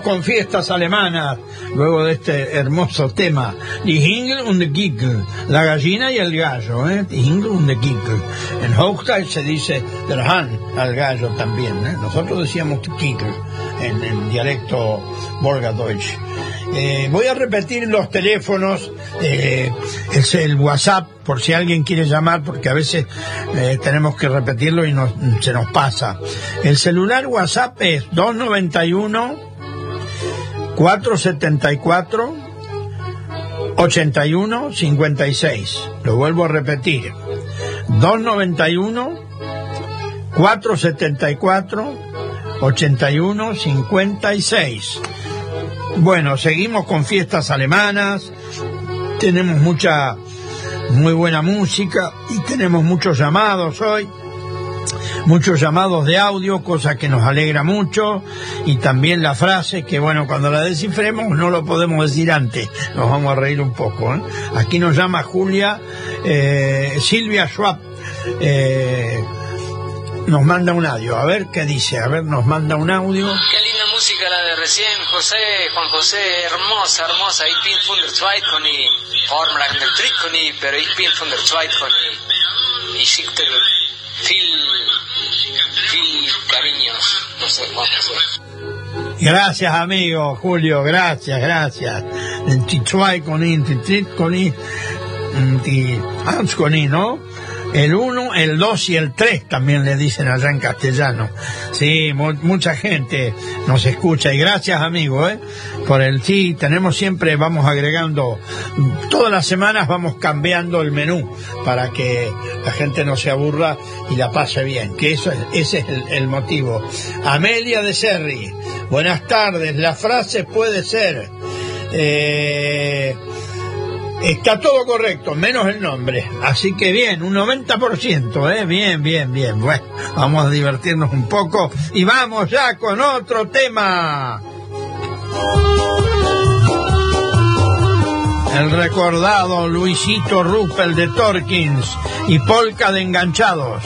Con fiestas alemanas, luego de este hermoso tema. Die Hingel und die la gallina y el gallo, ¿eh? Die Hingel und die. En Hochdeutsch se dice der Hahn al gallo también, ¿eh? Nosotros decíamos Gickel en, en dialecto Volgadeutsch. Eh, voy a repetir los teléfonos, eh, es el WhatsApp, por si alguien quiere llamar, porque a veces tenemos que repetirlo y nos- se nos pasa. El celular WhatsApp es 291 474 81 56. Lo vuelvo a repetir. 291 474 81 56. Bueno, seguimos con fiestas alemanas. Tenemos mucha muy buena música y tenemos muchos llamados hoy. Muchos llamados de audio, cosa que nos alegra mucho, y también la frase que, bueno, cuando la descifremos no lo podemos decir antes, nos vamos a reír un poco. ¿eh? Aquí nos llama Julia, eh, Silvia Schwab, eh, nos manda un audio, a ver qué dice, a ver, nos manda un audio. Qué linda música la de recién, José, Juan José, hermosa, hermosa. Ich bin von Zweit con Trick con i, pero ich bin con i. Schickt dir viel, Gracias, amigo Julio, gracias, gracias. En con I, en Titrit con I, en Ti- Hans con ¿no? El 1, el 2 y el 3 también le dicen allá en castellano. Sí, mu- mucha gente nos escucha y gracias, amigo, ¿eh? Por el sí, tenemos siempre, vamos agregando, todas las semanas vamos cambiando el menú para que la gente no se aburra y la pase bien, que eso es, ese es el, el motivo. Amelia de Serri, buenas tardes, la frase puede ser, eh, Está todo correcto, menos el nombre. Así que bien, un 90%, ¿eh? Bien, bien, bien. Bueno, vamos a divertirnos un poco y vamos ya con otro tema. El recordado Luisito Ruppel de Torkins y Polka de Enganchados.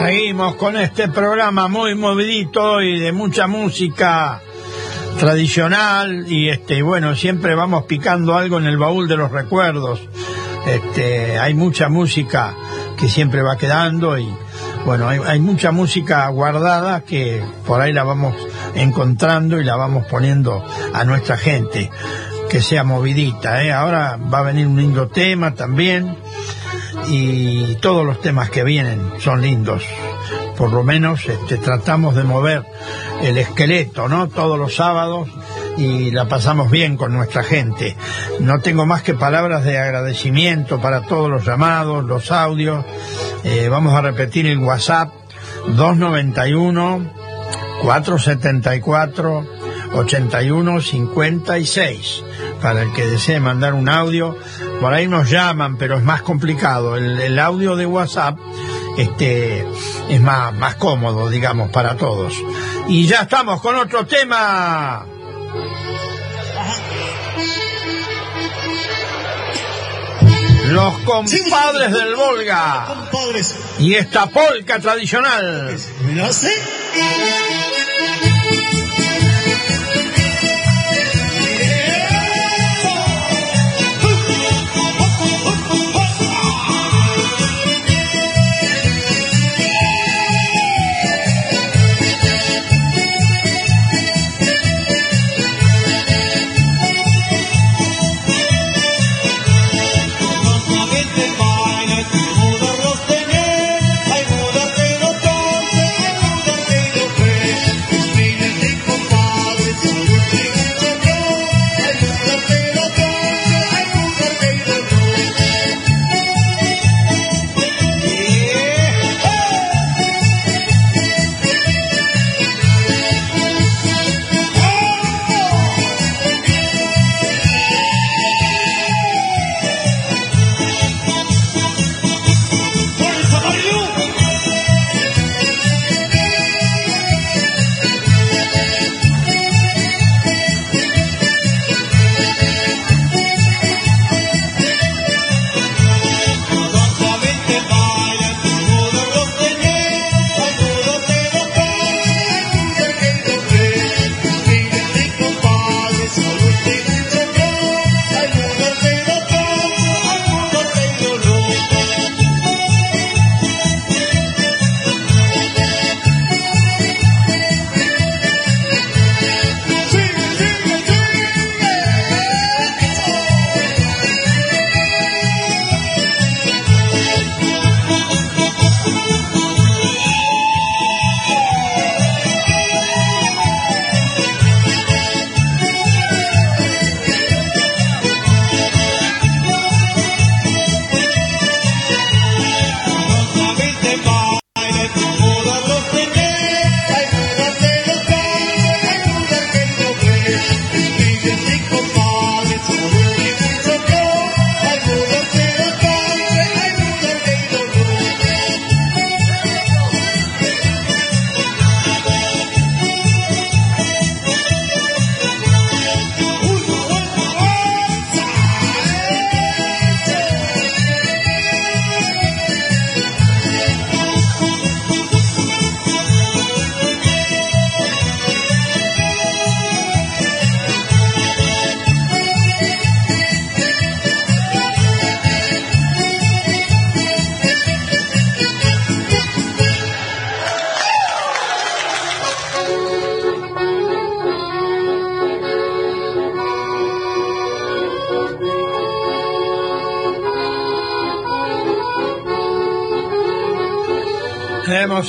Seguimos con este programa muy movidito y de mucha música tradicional y este bueno siempre vamos picando algo en el baúl de los recuerdos. Este hay mucha música que siempre va quedando y bueno hay, hay mucha música guardada que por ahí la vamos encontrando y la vamos poniendo a nuestra gente que sea movidita. ¿eh? Ahora va a venir un lindo tema también y todos los temas que vienen son lindos. Por lo menos este, tratamos de mover el esqueleto, ¿no? Todos los sábados y la pasamos bien con nuestra gente. No tengo más que palabras de agradecimiento para todos los llamados, los audios. Eh, vamos a repetir el WhatsApp 291 474 81 56. Para el que desee mandar un audio, por ahí nos llaman, pero es más complicado. El, audio de WhatsApp este, es más, más cómodo, digamos, para todos. Y ya estamos con otro tema. Los compadres del Volga. Y esta polca tradicional.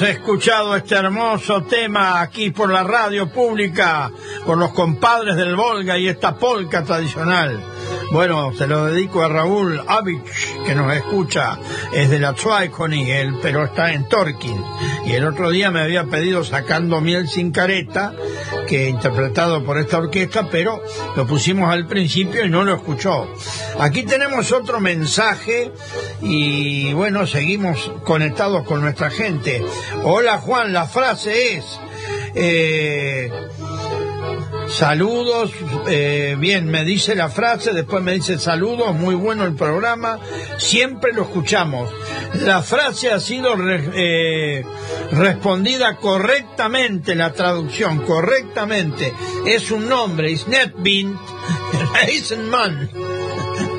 Escuchado este hermoso tema aquí por la radio pública, por los compadres del Volga y esta polca tradicional. Bueno, se lo dedico a Raúl Avich, que nos escucha, es de la él, pero está en Torquín. Y el otro día me había pedido Sacando Miel sin Careta, que interpretado por esta orquesta, pero lo pusimos al principio y no lo escuchó. Aquí tenemos otro mensaje y bueno, seguimos conectados con nuestra gente. Hola Juan, la frase es... eh, Saludos, eh, bien, me dice la frase, después me dice saludos, muy bueno el programa, siempre lo escuchamos. La frase ha sido re- eh, respondida correctamente, la traducción, correctamente. Es un nombre, es Eisenman.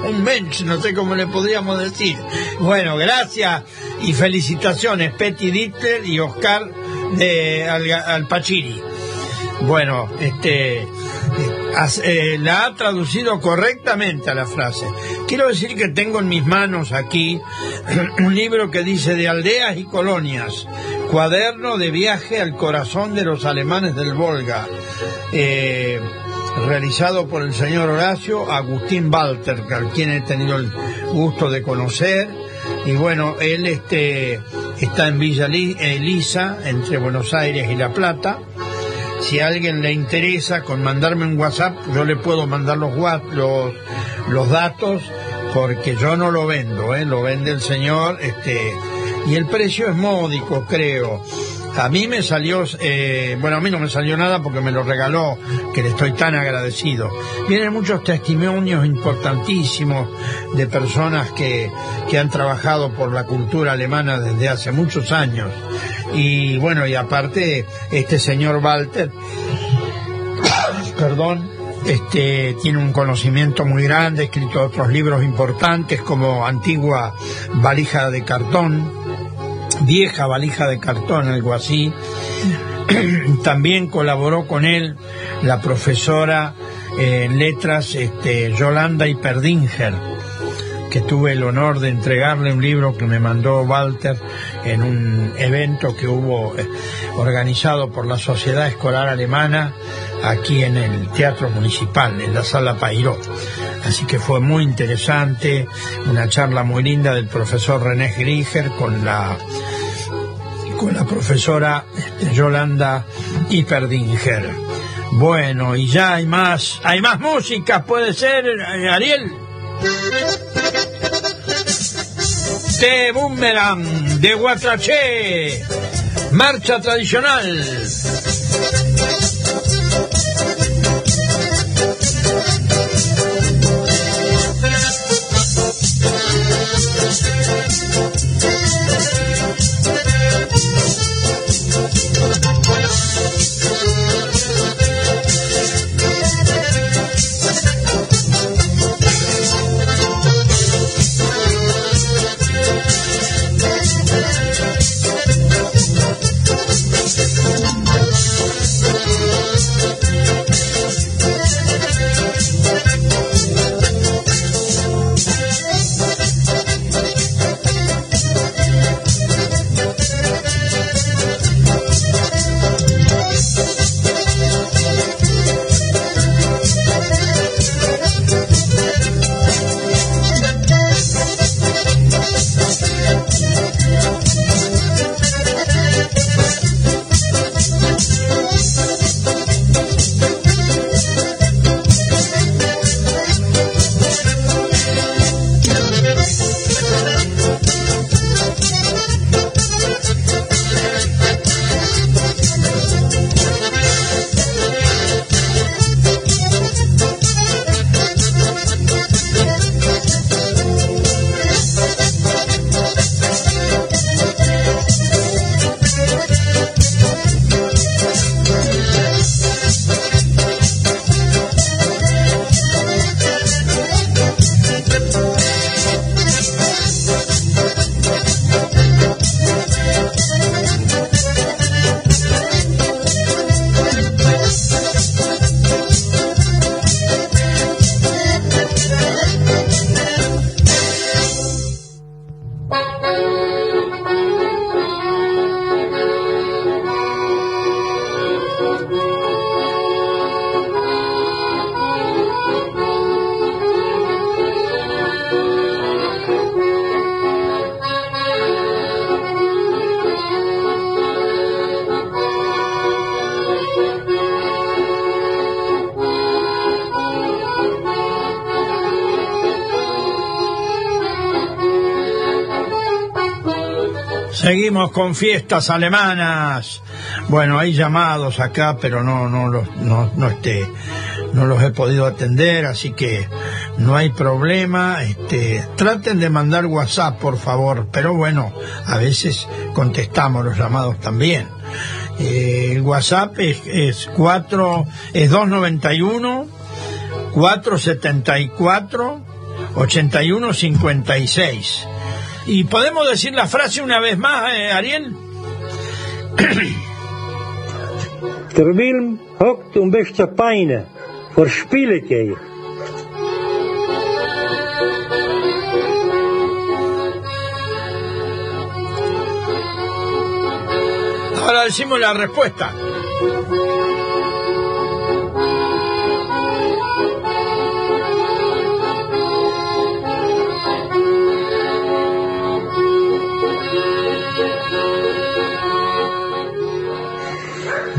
Un mensch, no sé cómo le podríamos decir. Bueno, gracias y felicitaciones, Petty Dittler y Oscar de Al. Bueno, este eh, la ha traducido correctamente a la frase. Quiero decir que tengo en mis manos aquí un libro que dice de aldeas y colonias, cuaderno de viaje al corazón de los alemanes del Volga, eh, realizado por el señor Horacio Agustín Walter, a quien he tenido el gusto de conocer. Y bueno, él este, está en Villa Li- Elisa, entre Buenos Aires y La Plata si a alguien le interesa con mandarme un WhatsApp, yo le puedo mandar los, los, los datos porque yo no lo vendo, ¿eh? lo vende el señor, este, y el precio es módico, creo. A mí me salió, eh, bueno, a mí no me salió nada porque me lo regaló, que le estoy tan agradecido. Vienen muchos testimonios importantísimos de personas que, que han trabajado por la cultura alemana desde hace muchos años. Y bueno, y aparte, este señor Walter, perdón, este, tiene un conocimiento muy grande, ha escrito otros libros importantes como Antigua Valija de Cartón, Vieja Valija de Cartón, algo así. También colaboró con él la profesora eh, en letras este, Yolanda Iperdinger, que tuve el honor de entregarle un libro que me mandó Walter en un evento que hubo eh, organizado por la Sociedad Escolar Alemana aquí en el Teatro Municipal, en la Sala Pairó. Así que fue muy interesante, una charla muy linda del profesor René Grieger con la con la profesora este, Yolanda Iperdinger. Bueno, y ya hay más, hay más música, puede ser, eh, Ariel. Te Boomerang de Guatraché, marcha tradicional. Seguimos con fiestas alemanas. Bueno, hay llamados acá, pero no, no los, no, no este, no los he podido atender, así que no hay problema. Este, traten de mandar WhatsApp, por favor, pero bueno, a veces contestamos los llamados también. Eh, el WhatsApp es, es 4, es 291 474 8156. Y podemos decir la frase una vez más, eh, Ariel. Der Wilm hockt um beste Peine, verspielet je. Ahora decimos la respuesta.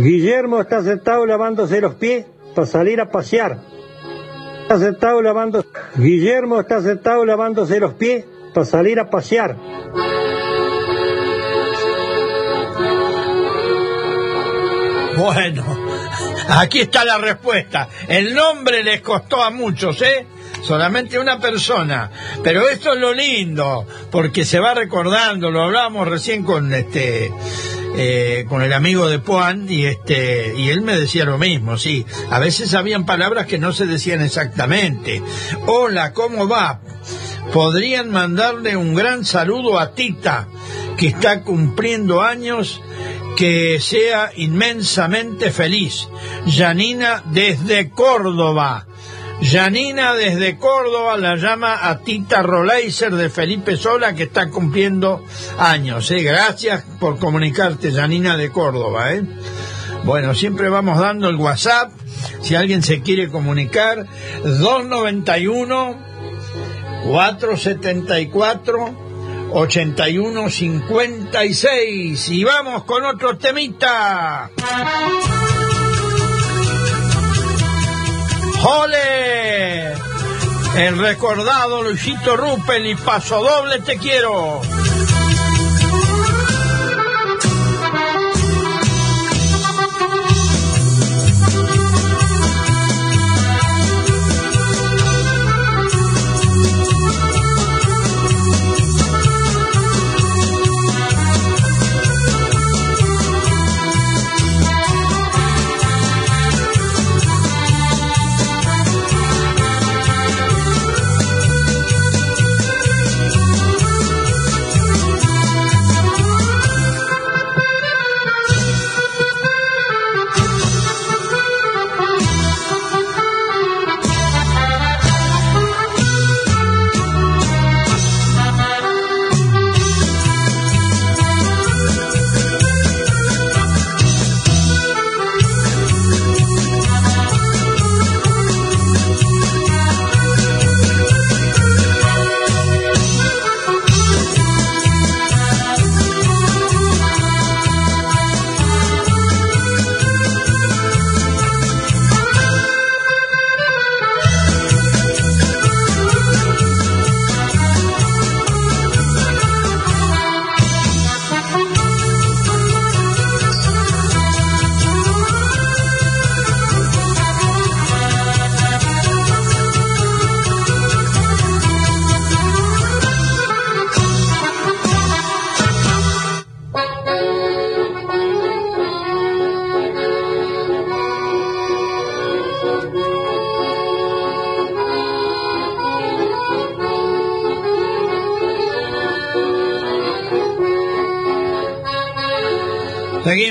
Guillermo está sentado lavándose los pies para salir a pasear. Sentado lavando... Guillermo está sentado lavándose los pies para salir a pasear. Bueno, aquí está la respuesta. El nombre les costó a muchos, ¿eh? Solamente una persona. Pero esto es lo lindo, porque se va recordando, lo hablábamos recién con este eh, con el amigo de Juan y este y él me decía lo mismo, sí. A veces habían palabras que no se decían exactamente. Hola, ¿cómo va? Podrían mandarle un gran saludo a Tita, que está cumpliendo años, que sea inmensamente feliz. Janina desde Córdoba. Janina desde Córdoba la llama a Tita Roleiser de Felipe Sola que está cumpliendo años. ¿eh? Gracias por comunicarte, Janina de Córdoba. ¿eh? Bueno, siempre vamos dando el WhatsApp. Si alguien se quiere comunicar, 291 474 8156. Y vamos con otro temita. ¡Jole! El recordado Luisito Rupel y Paso Doble Te Quiero.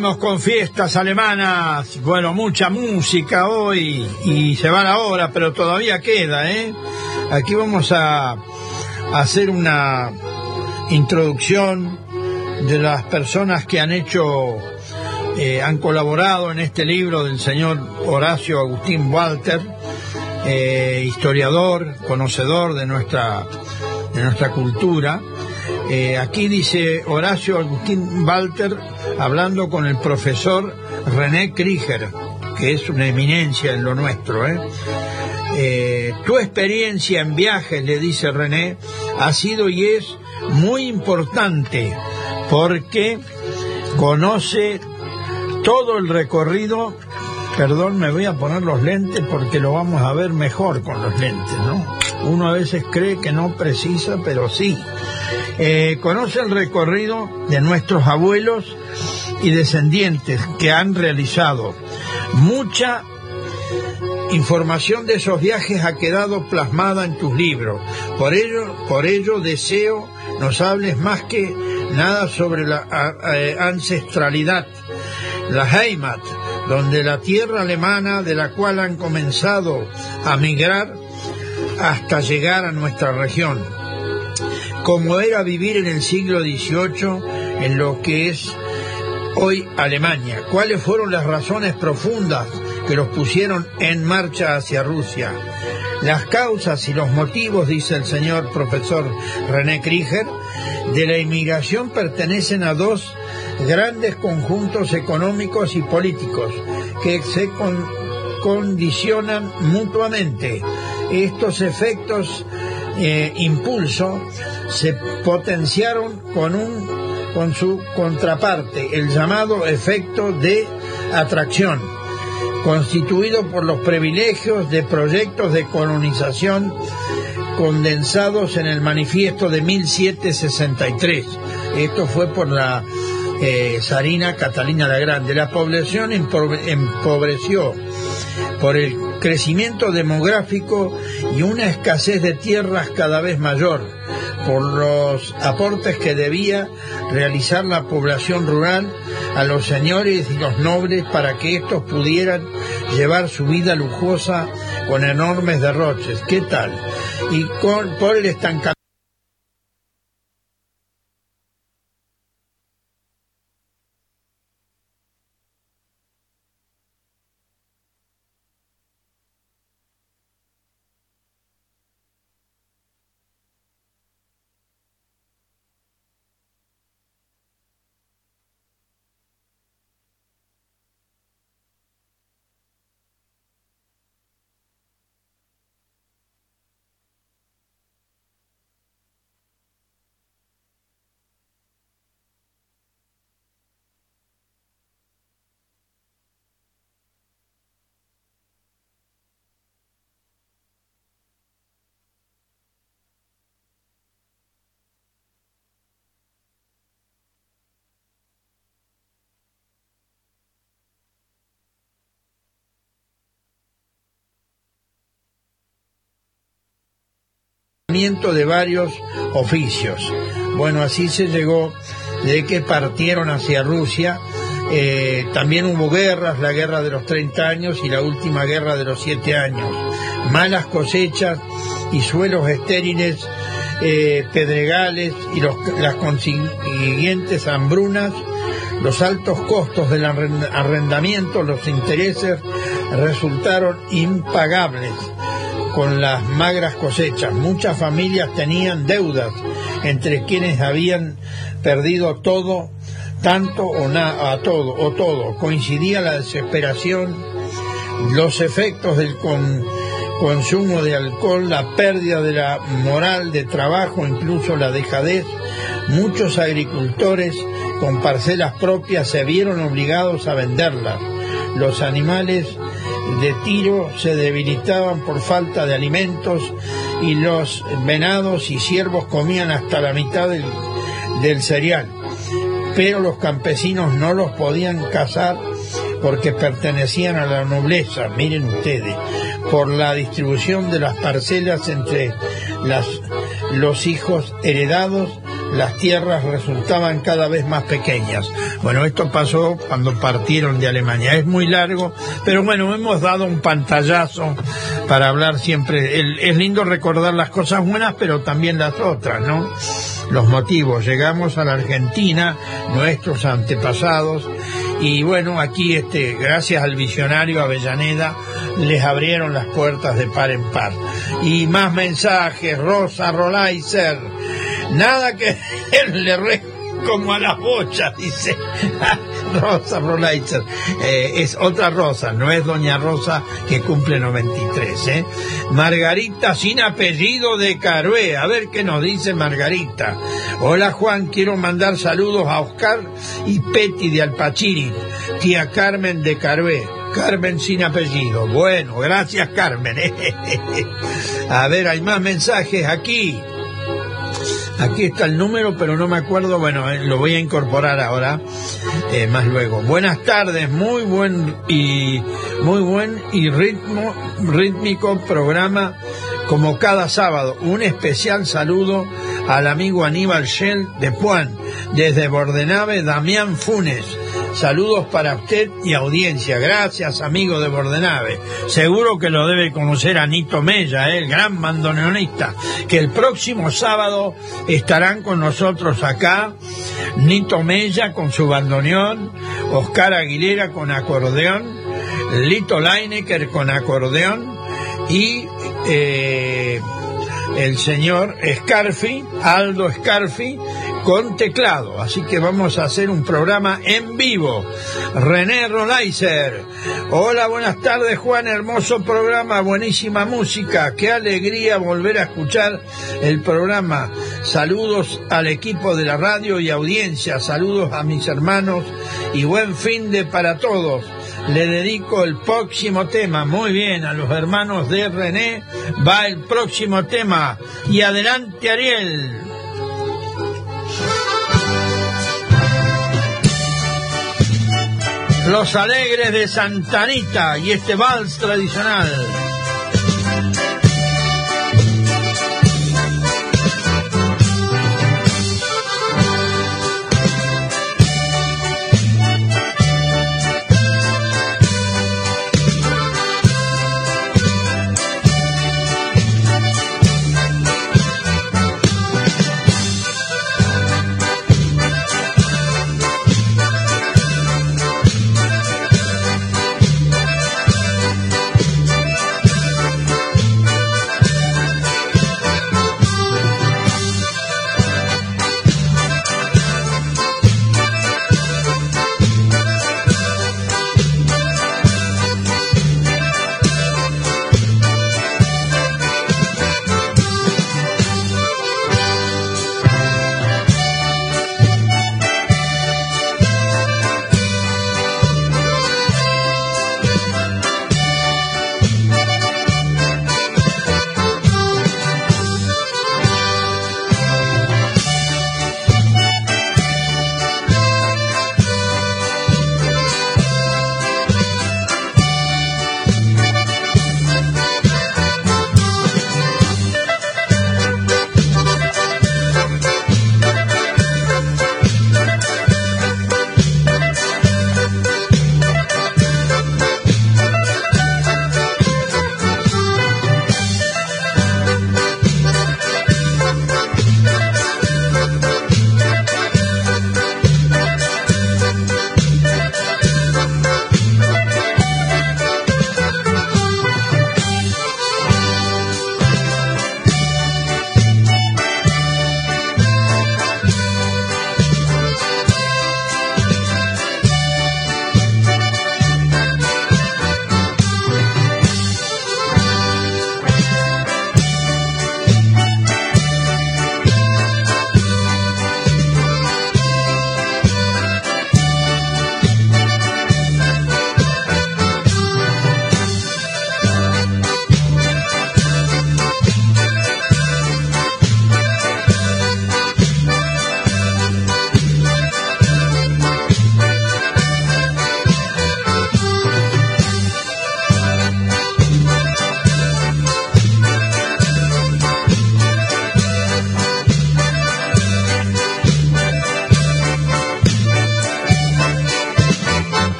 Con fiestas alemanas, bueno, mucha música hoy y se va la hora, pero todavía queda, ¿eh? Aquí vamos a, a hacer una introducción de las personas que han hecho, eh, han colaborado en este libro del señor Horacio Agustín Walter, eh, historiador, conocedor de nuestra, de nuestra cultura. Eh, aquí dice Horacio Agustín Walter hablando con el profesor René Krieger, que es una eminencia en lo nuestro. ¿eh? Eh, tu experiencia en viajes, le dice René, ha sido y es muy importante porque conoce todo el recorrido. Perdón, me voy a poner los lentes porque lo vamos a ver mejor con los lentes, ¿no? Uno a veces cree que no precisa, pero sí. Eh, conoce el recorrido de nuestros abuelos y descendientes que han realizado. Mucha información de esos viajes ha quedado plasmada en tus libros. Por ello, por ello deseo nos hables más que nada sobre la ancestralidad, la Heimat, donde la tierra alemana de la cual han comenzado a migrar hasta llegar a nuestra región. Como era vivir en el siglo XVIII en lo que es hoy Alemania. ¿Cuáles fueron las razones profundas que los pusieron en marcha hacia Rusia? Las causas y los motivos, dice el señor profesor René Krieger, de la inmigración pertenecen a dos grandes conjuntos económicos y políticos que se con- condicionan mutuamente. Estos efectos eh, impulso se potenciaron con un con su contraparte, el llamado efecto de atracción, constituido por los privilegios de proyectos de colonización condensados en el manifiesto de 1763. Esto fue por la eh, zarina Catalina la Grande. La población empobre- empobreció por el crecimiento demográfico y una escasez de tierras cada vez mayor, por los aportes que debía realizar la población rural a los señores y los nobles para que estos pudieran llevar su vida lujosa con enormes derroches. ¿Qué tal? Y con, por el estancamiento. De varios oficios. Bueno, así se llegó de que partieron hacia Rusia. Eh, también hubo guerras, la guerra de los 30 años y la última guerra de los 7 años. Malas cosechas y suelos estériles, eh, pedregales y los- las consiguientes hambrunas, los altos costos del arrend- arrendamiento, los intereses resultaron impagables con las magras cosechas. Muchas familias tenían deudas entre quienes habían perdido todo, tanto o nada, a todo o todo. Coincidía la desesperación, los efectos del con- consumo de alcohol, la pérdida de la moral de trabajo, incluso la dejadez. Muchos agricultores con parcelas propias se vieron obligados a venderlas. Los animales de tiro se debilitaban por falta de alimentos y los venados y ciervos comían hasta la mitad del, cereal. Pero los campesinos no los podían cazar porque pertenecían a la nobleza, miren ustedes, por la distribución de las parcelas entre las, los hijos heredados, las tierras resultaban cada vez más pequeñas. Bueno, esto pasó cuando partieron de Alemania. Es muy largo, pero bueno, hemos dado un pantallazo para hablar siempre. Es lindo recordar las cosas buenas, pero también las otras, ¿no? Los motivos. Llegamos a la Argentina, nuestros antepasados, y bueno, aquí este, gracias al visionario Avellaneda, les abrieron las puertas de par en par. Y más mensajes, Rosa Rolaiser, nada que le como a las bochas, dice Rosa Rolaiser. Eh, es otra Rosa, no es Doña Rosa que cumple 93. ¿eh? Margarita sin apellido de Carué, a ver qué nos dice Margarita. Hola Juan, quiero mandar saludos a Oscar y Peti de Alpachiri, tía Carmen de Carué. Carmen sin apellido. Bueno, gracias Carmen. A ver, hay más mensajes aquí. Aquí está el número, pero no me acuerdo. Bueno, eh, lo voy a incorporar ahora, eh, más luego. Buenas tardes, muy buen y muy buen y ritmo rítmico programa como cada sábado. Un especial saludo al amigo Aníbal Shell de Puan, desde Bordenave, Damián Funes. Saludos para usted y audiencia. Gracias, amigo de Bordenave. Seguro que lo debe conocer Anito Mella, ¿eh? el gran bandoneonista, que el próximo sábado estarán con nosotros acá. Nito Mella con su bandoneón, Oscar Aguilera con acordeón, Lito Leinecker con acordeón y eh, el señor Scarfi, Aldo Scarfi, con teclado. Así que vamos a hacer un programa en vivo. René Rolaiser. Hola, buenas tardes Juan, hermoso programa, buenísima música. Qué alegría volver a escuchar el programa. Saludos al equipo de la radio y audiencia. Saludos a mis hermanos y buen fin de para todos le dedico el próximo tema. Muy bien, a los hermanos de René va el próximo tema. Y adelante, Ariel. Los alegres de Santanita y este vals tradicional.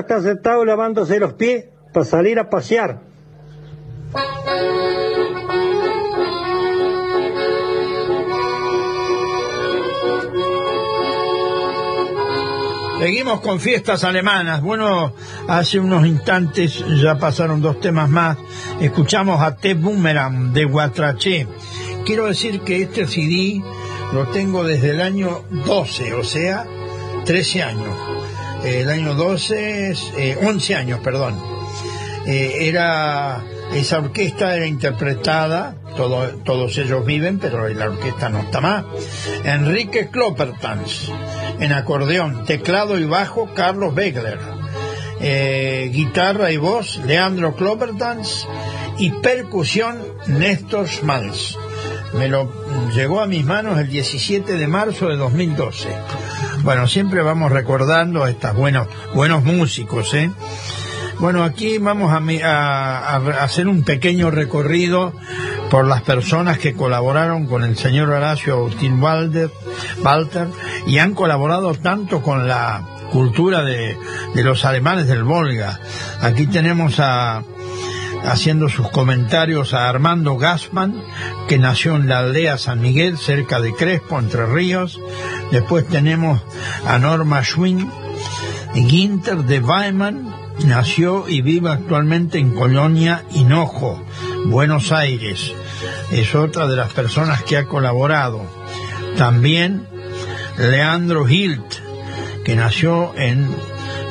Está sentado lavándose los pies para salir a pasear. Seguimos con fiestas alemanas. Bueno, hace unos instantes ya pasaron dos temas más. Escuchamos a T. Boomerang de Guatraché. Quiero decir que este CD lo tengo desde el año 12, o sea, 13 años. El año 12, es, eh, 11 años, perdón. Eh, era esa orquesta era interpretada, todo- todos ellos viven, pero la orquesta no está más. Enrique Kloppertans, en acordeón, teclado y bajo, Carlos Begler. Eh, guitarra y voz, Leandro Kloppertans. Y percusión, Néstor Schmalz. Me lo llegó a mis manos el 17 de marzo de 2012. Bueno, siempre vamos recordando a estos buenos, buenos músicos, ¿eh? Bueno, aquí vamos a, hacer un pequeño recorrido por las personas que colaboraron con el señor Horacio Agustín Walder, Walter y han colaborado tanto con la cultura de los alemanes del Volga. Aquí tenemos a haciendo sus comentarios a Armando Gassman, que nació en la aldea San Miguel, cerca de Crespo, Entre Ríos. Después tenemos a Norma Schwinn, Ginter de Weimann, nació y vive actualmente en Colonia Hinojo, Buenos Aires. Es otra de las personas que ha colaborado. También Leandro Hilt, que nació en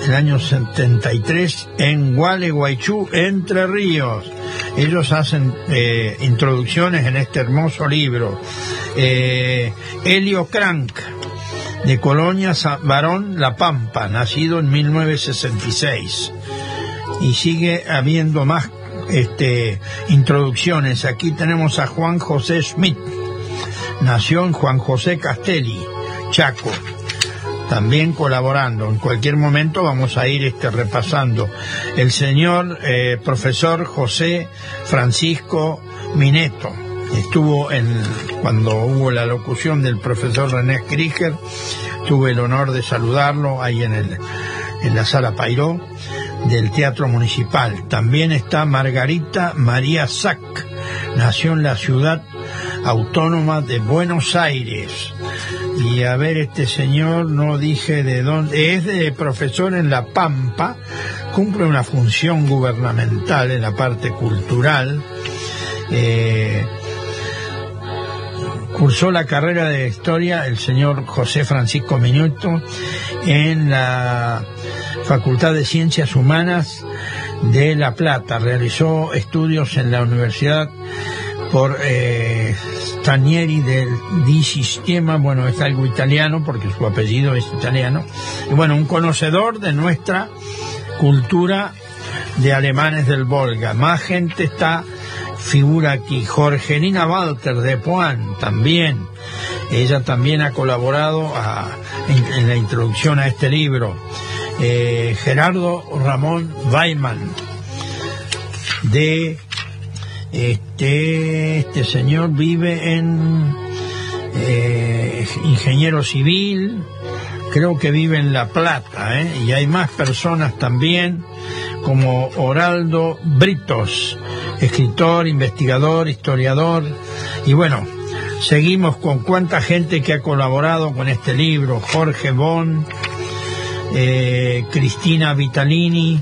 el año 73 en Gualeguaychú, Entre Ríos. Ellos hacen eh, introducciones en este hermoso libro. Eh, Helio Crank, de Colonia Barón La Pampa, nacido en 1966. Y sigue habiendo más este, introducciones. Aquí tenemos a Juan José Schmidt, nació en Juan José Castelli, Chaco, también colaborando. En cualquier momento vamos a ir este, repasando. El señor eh, profesor José Francisco Mineto estuvo en cuando hubo la locución del profesor René Krieger, tuve el honor de saludarlo ahí en el en la sala Pairó del Teatro Municipal. También está Margarita María Sac, nació en la ciudad autónoma de Buenos Aires. Y a ver, este señor no dije de dónde, es de profesor en La Pampa, cumple una función gubernamental en la parte cultural. Eh, cursó la carrera de historia el señor José Francisco Minuto en la Facultad de Ciencias Humanas de La Plata. Realizó estudios en la Universidad por eh, del Di Sistema, bueno, es algo italiano porque su apellido es italiano, y bueno, un conocedor de nuestra cultura de alemanes del Volga. Más gente está, figura aquí, Jorgelina Walter de Poan, también, ella también ha colaborado a- en la introducción a este libro. Eh, Gerardo Ramón Weiman, de este, este señor vive en eh, ingeniero civil, creo que vive en La Plata, ¿eh? y hay más personas también, como Oraldo Britos, escritor, investigador, historiador, y bueno, seguimos con cuánta gente que ha colaborado con este libro, Jorge Bon, eh, Cristina Vitalini,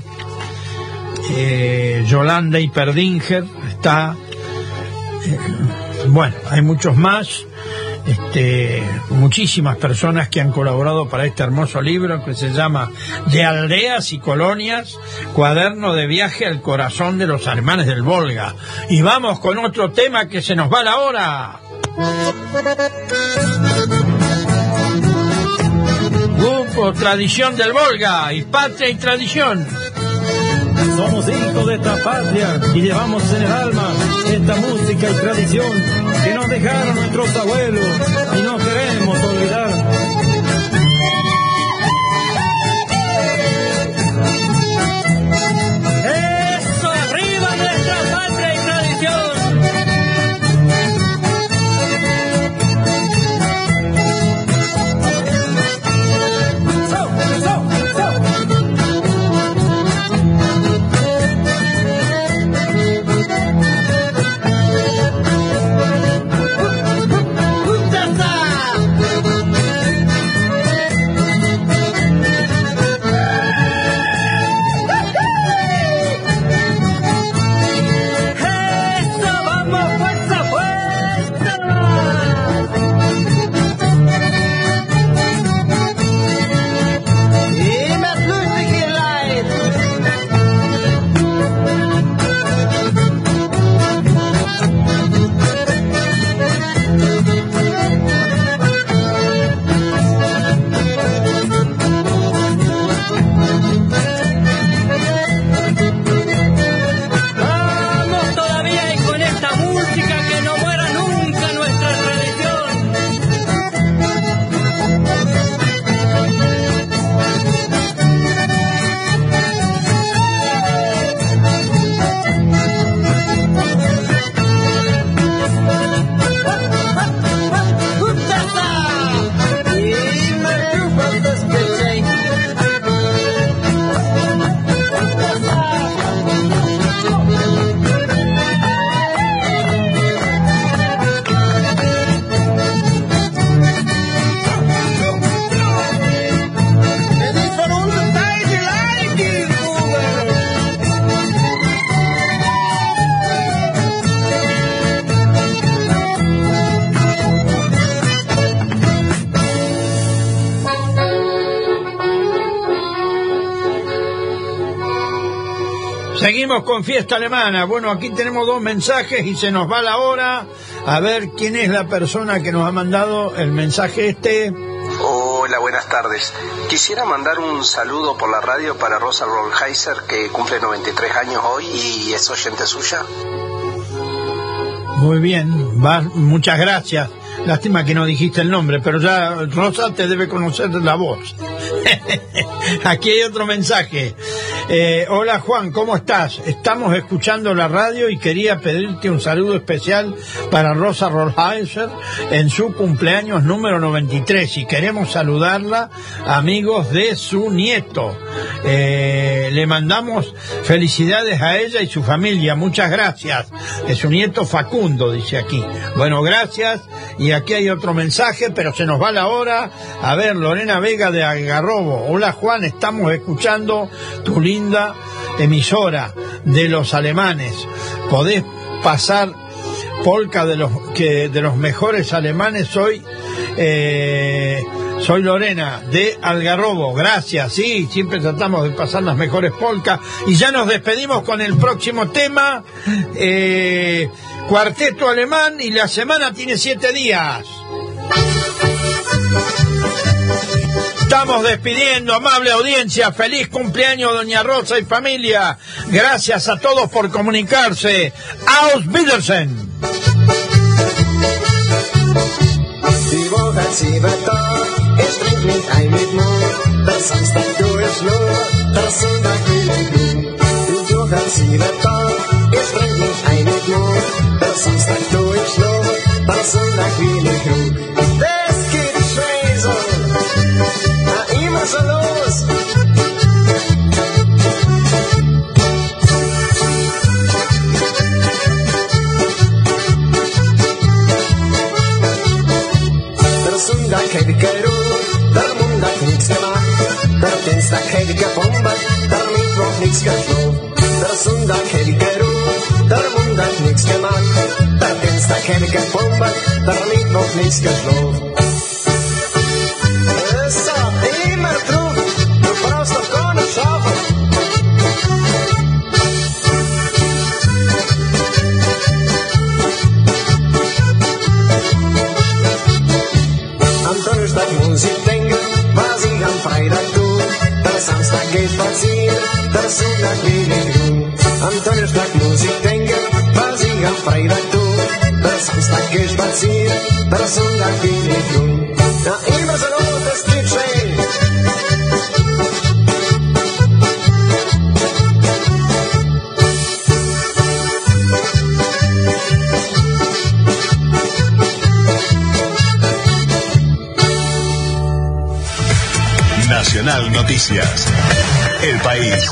eh, Yolanda Hiperdinger está eh, bueno hay muchos más este, muchísimas personas que han colaborado para este hermoso libro que se llama De aldeas y colonias, cuaderno de viaje al corazón de los alemanes del Volga. Y vamos con otro tema que se nos va la hora. Grupo Tradición del Volga y Patria y Tradición. Somos hijos de esta patria y llevamos en el alma esta música y tradición que nos dejaron nuestros abuelos y no queremos olvidar. Seguimos con fiesta alemana. Bueno, aquí tenemos dos mensajes y se nos va la hora. A ver quién es la persona que nos ha mandado el mensaje este. Hola, buenas tardes. Quisiera mandar un saludo por la radio para Rosa Rollheiser, que cumple 93 años hoy y es oyente suya. Muy bien, va, muchas gracias. Lástima que no dijiste el nombre, pero ya Rosa te debe conocer la voz. Aquí hay otro mensaje. Eh, hola Juan, ¿cómo estás? Estamos escuchando la radio y quería pedirte un saludo especial para Rosa Rollheiser en su cumpleaños número 93 y queremos saludarla amigos de su nieto. Eh, le mandamos felicidades a ella y su familia, muchas gracias. De su nieto Facundo, dice aquí. Bueno, gracias. Y aquí hay otro mensaje, pero se nos va la hora. A ver, Lorena Vega de Algarrobo. Hola Juan, estamos escuchando tu linda emisora de los alemanes. Podés pasar polka de los que de los mejores alemanes hoy. Eh, soy Lorena de Algarrobo, gracias, sí, siempre tratamos de pasar las mejores polcas y ya nos despedimos con el próximo tema, eh, cuarteto alemán y la semana tiene siete días. Estamos despidiendo, amable audiencia. Feliz cumpleaños, doña Rosa y familia. Gracias a todos por comunicarse. Aus Wiedersehen. Na immer so los. Der Sonntag hätte geruht, der Montag nichts gemacht, der Dienstag hätte gebombert, der Mittwoch nichts geflogen. Der Sonntag hätte geruht, der Montag nichts gemacht, der tu. Der Samstag geht spazieren, der Sonntag will ich ruhen. Am Donnerstag muss ich denken, was ich am Freitag tu. Der Samstag geht spazieren, der Sonntag ich ruhen. Na, immer so Noticias. El país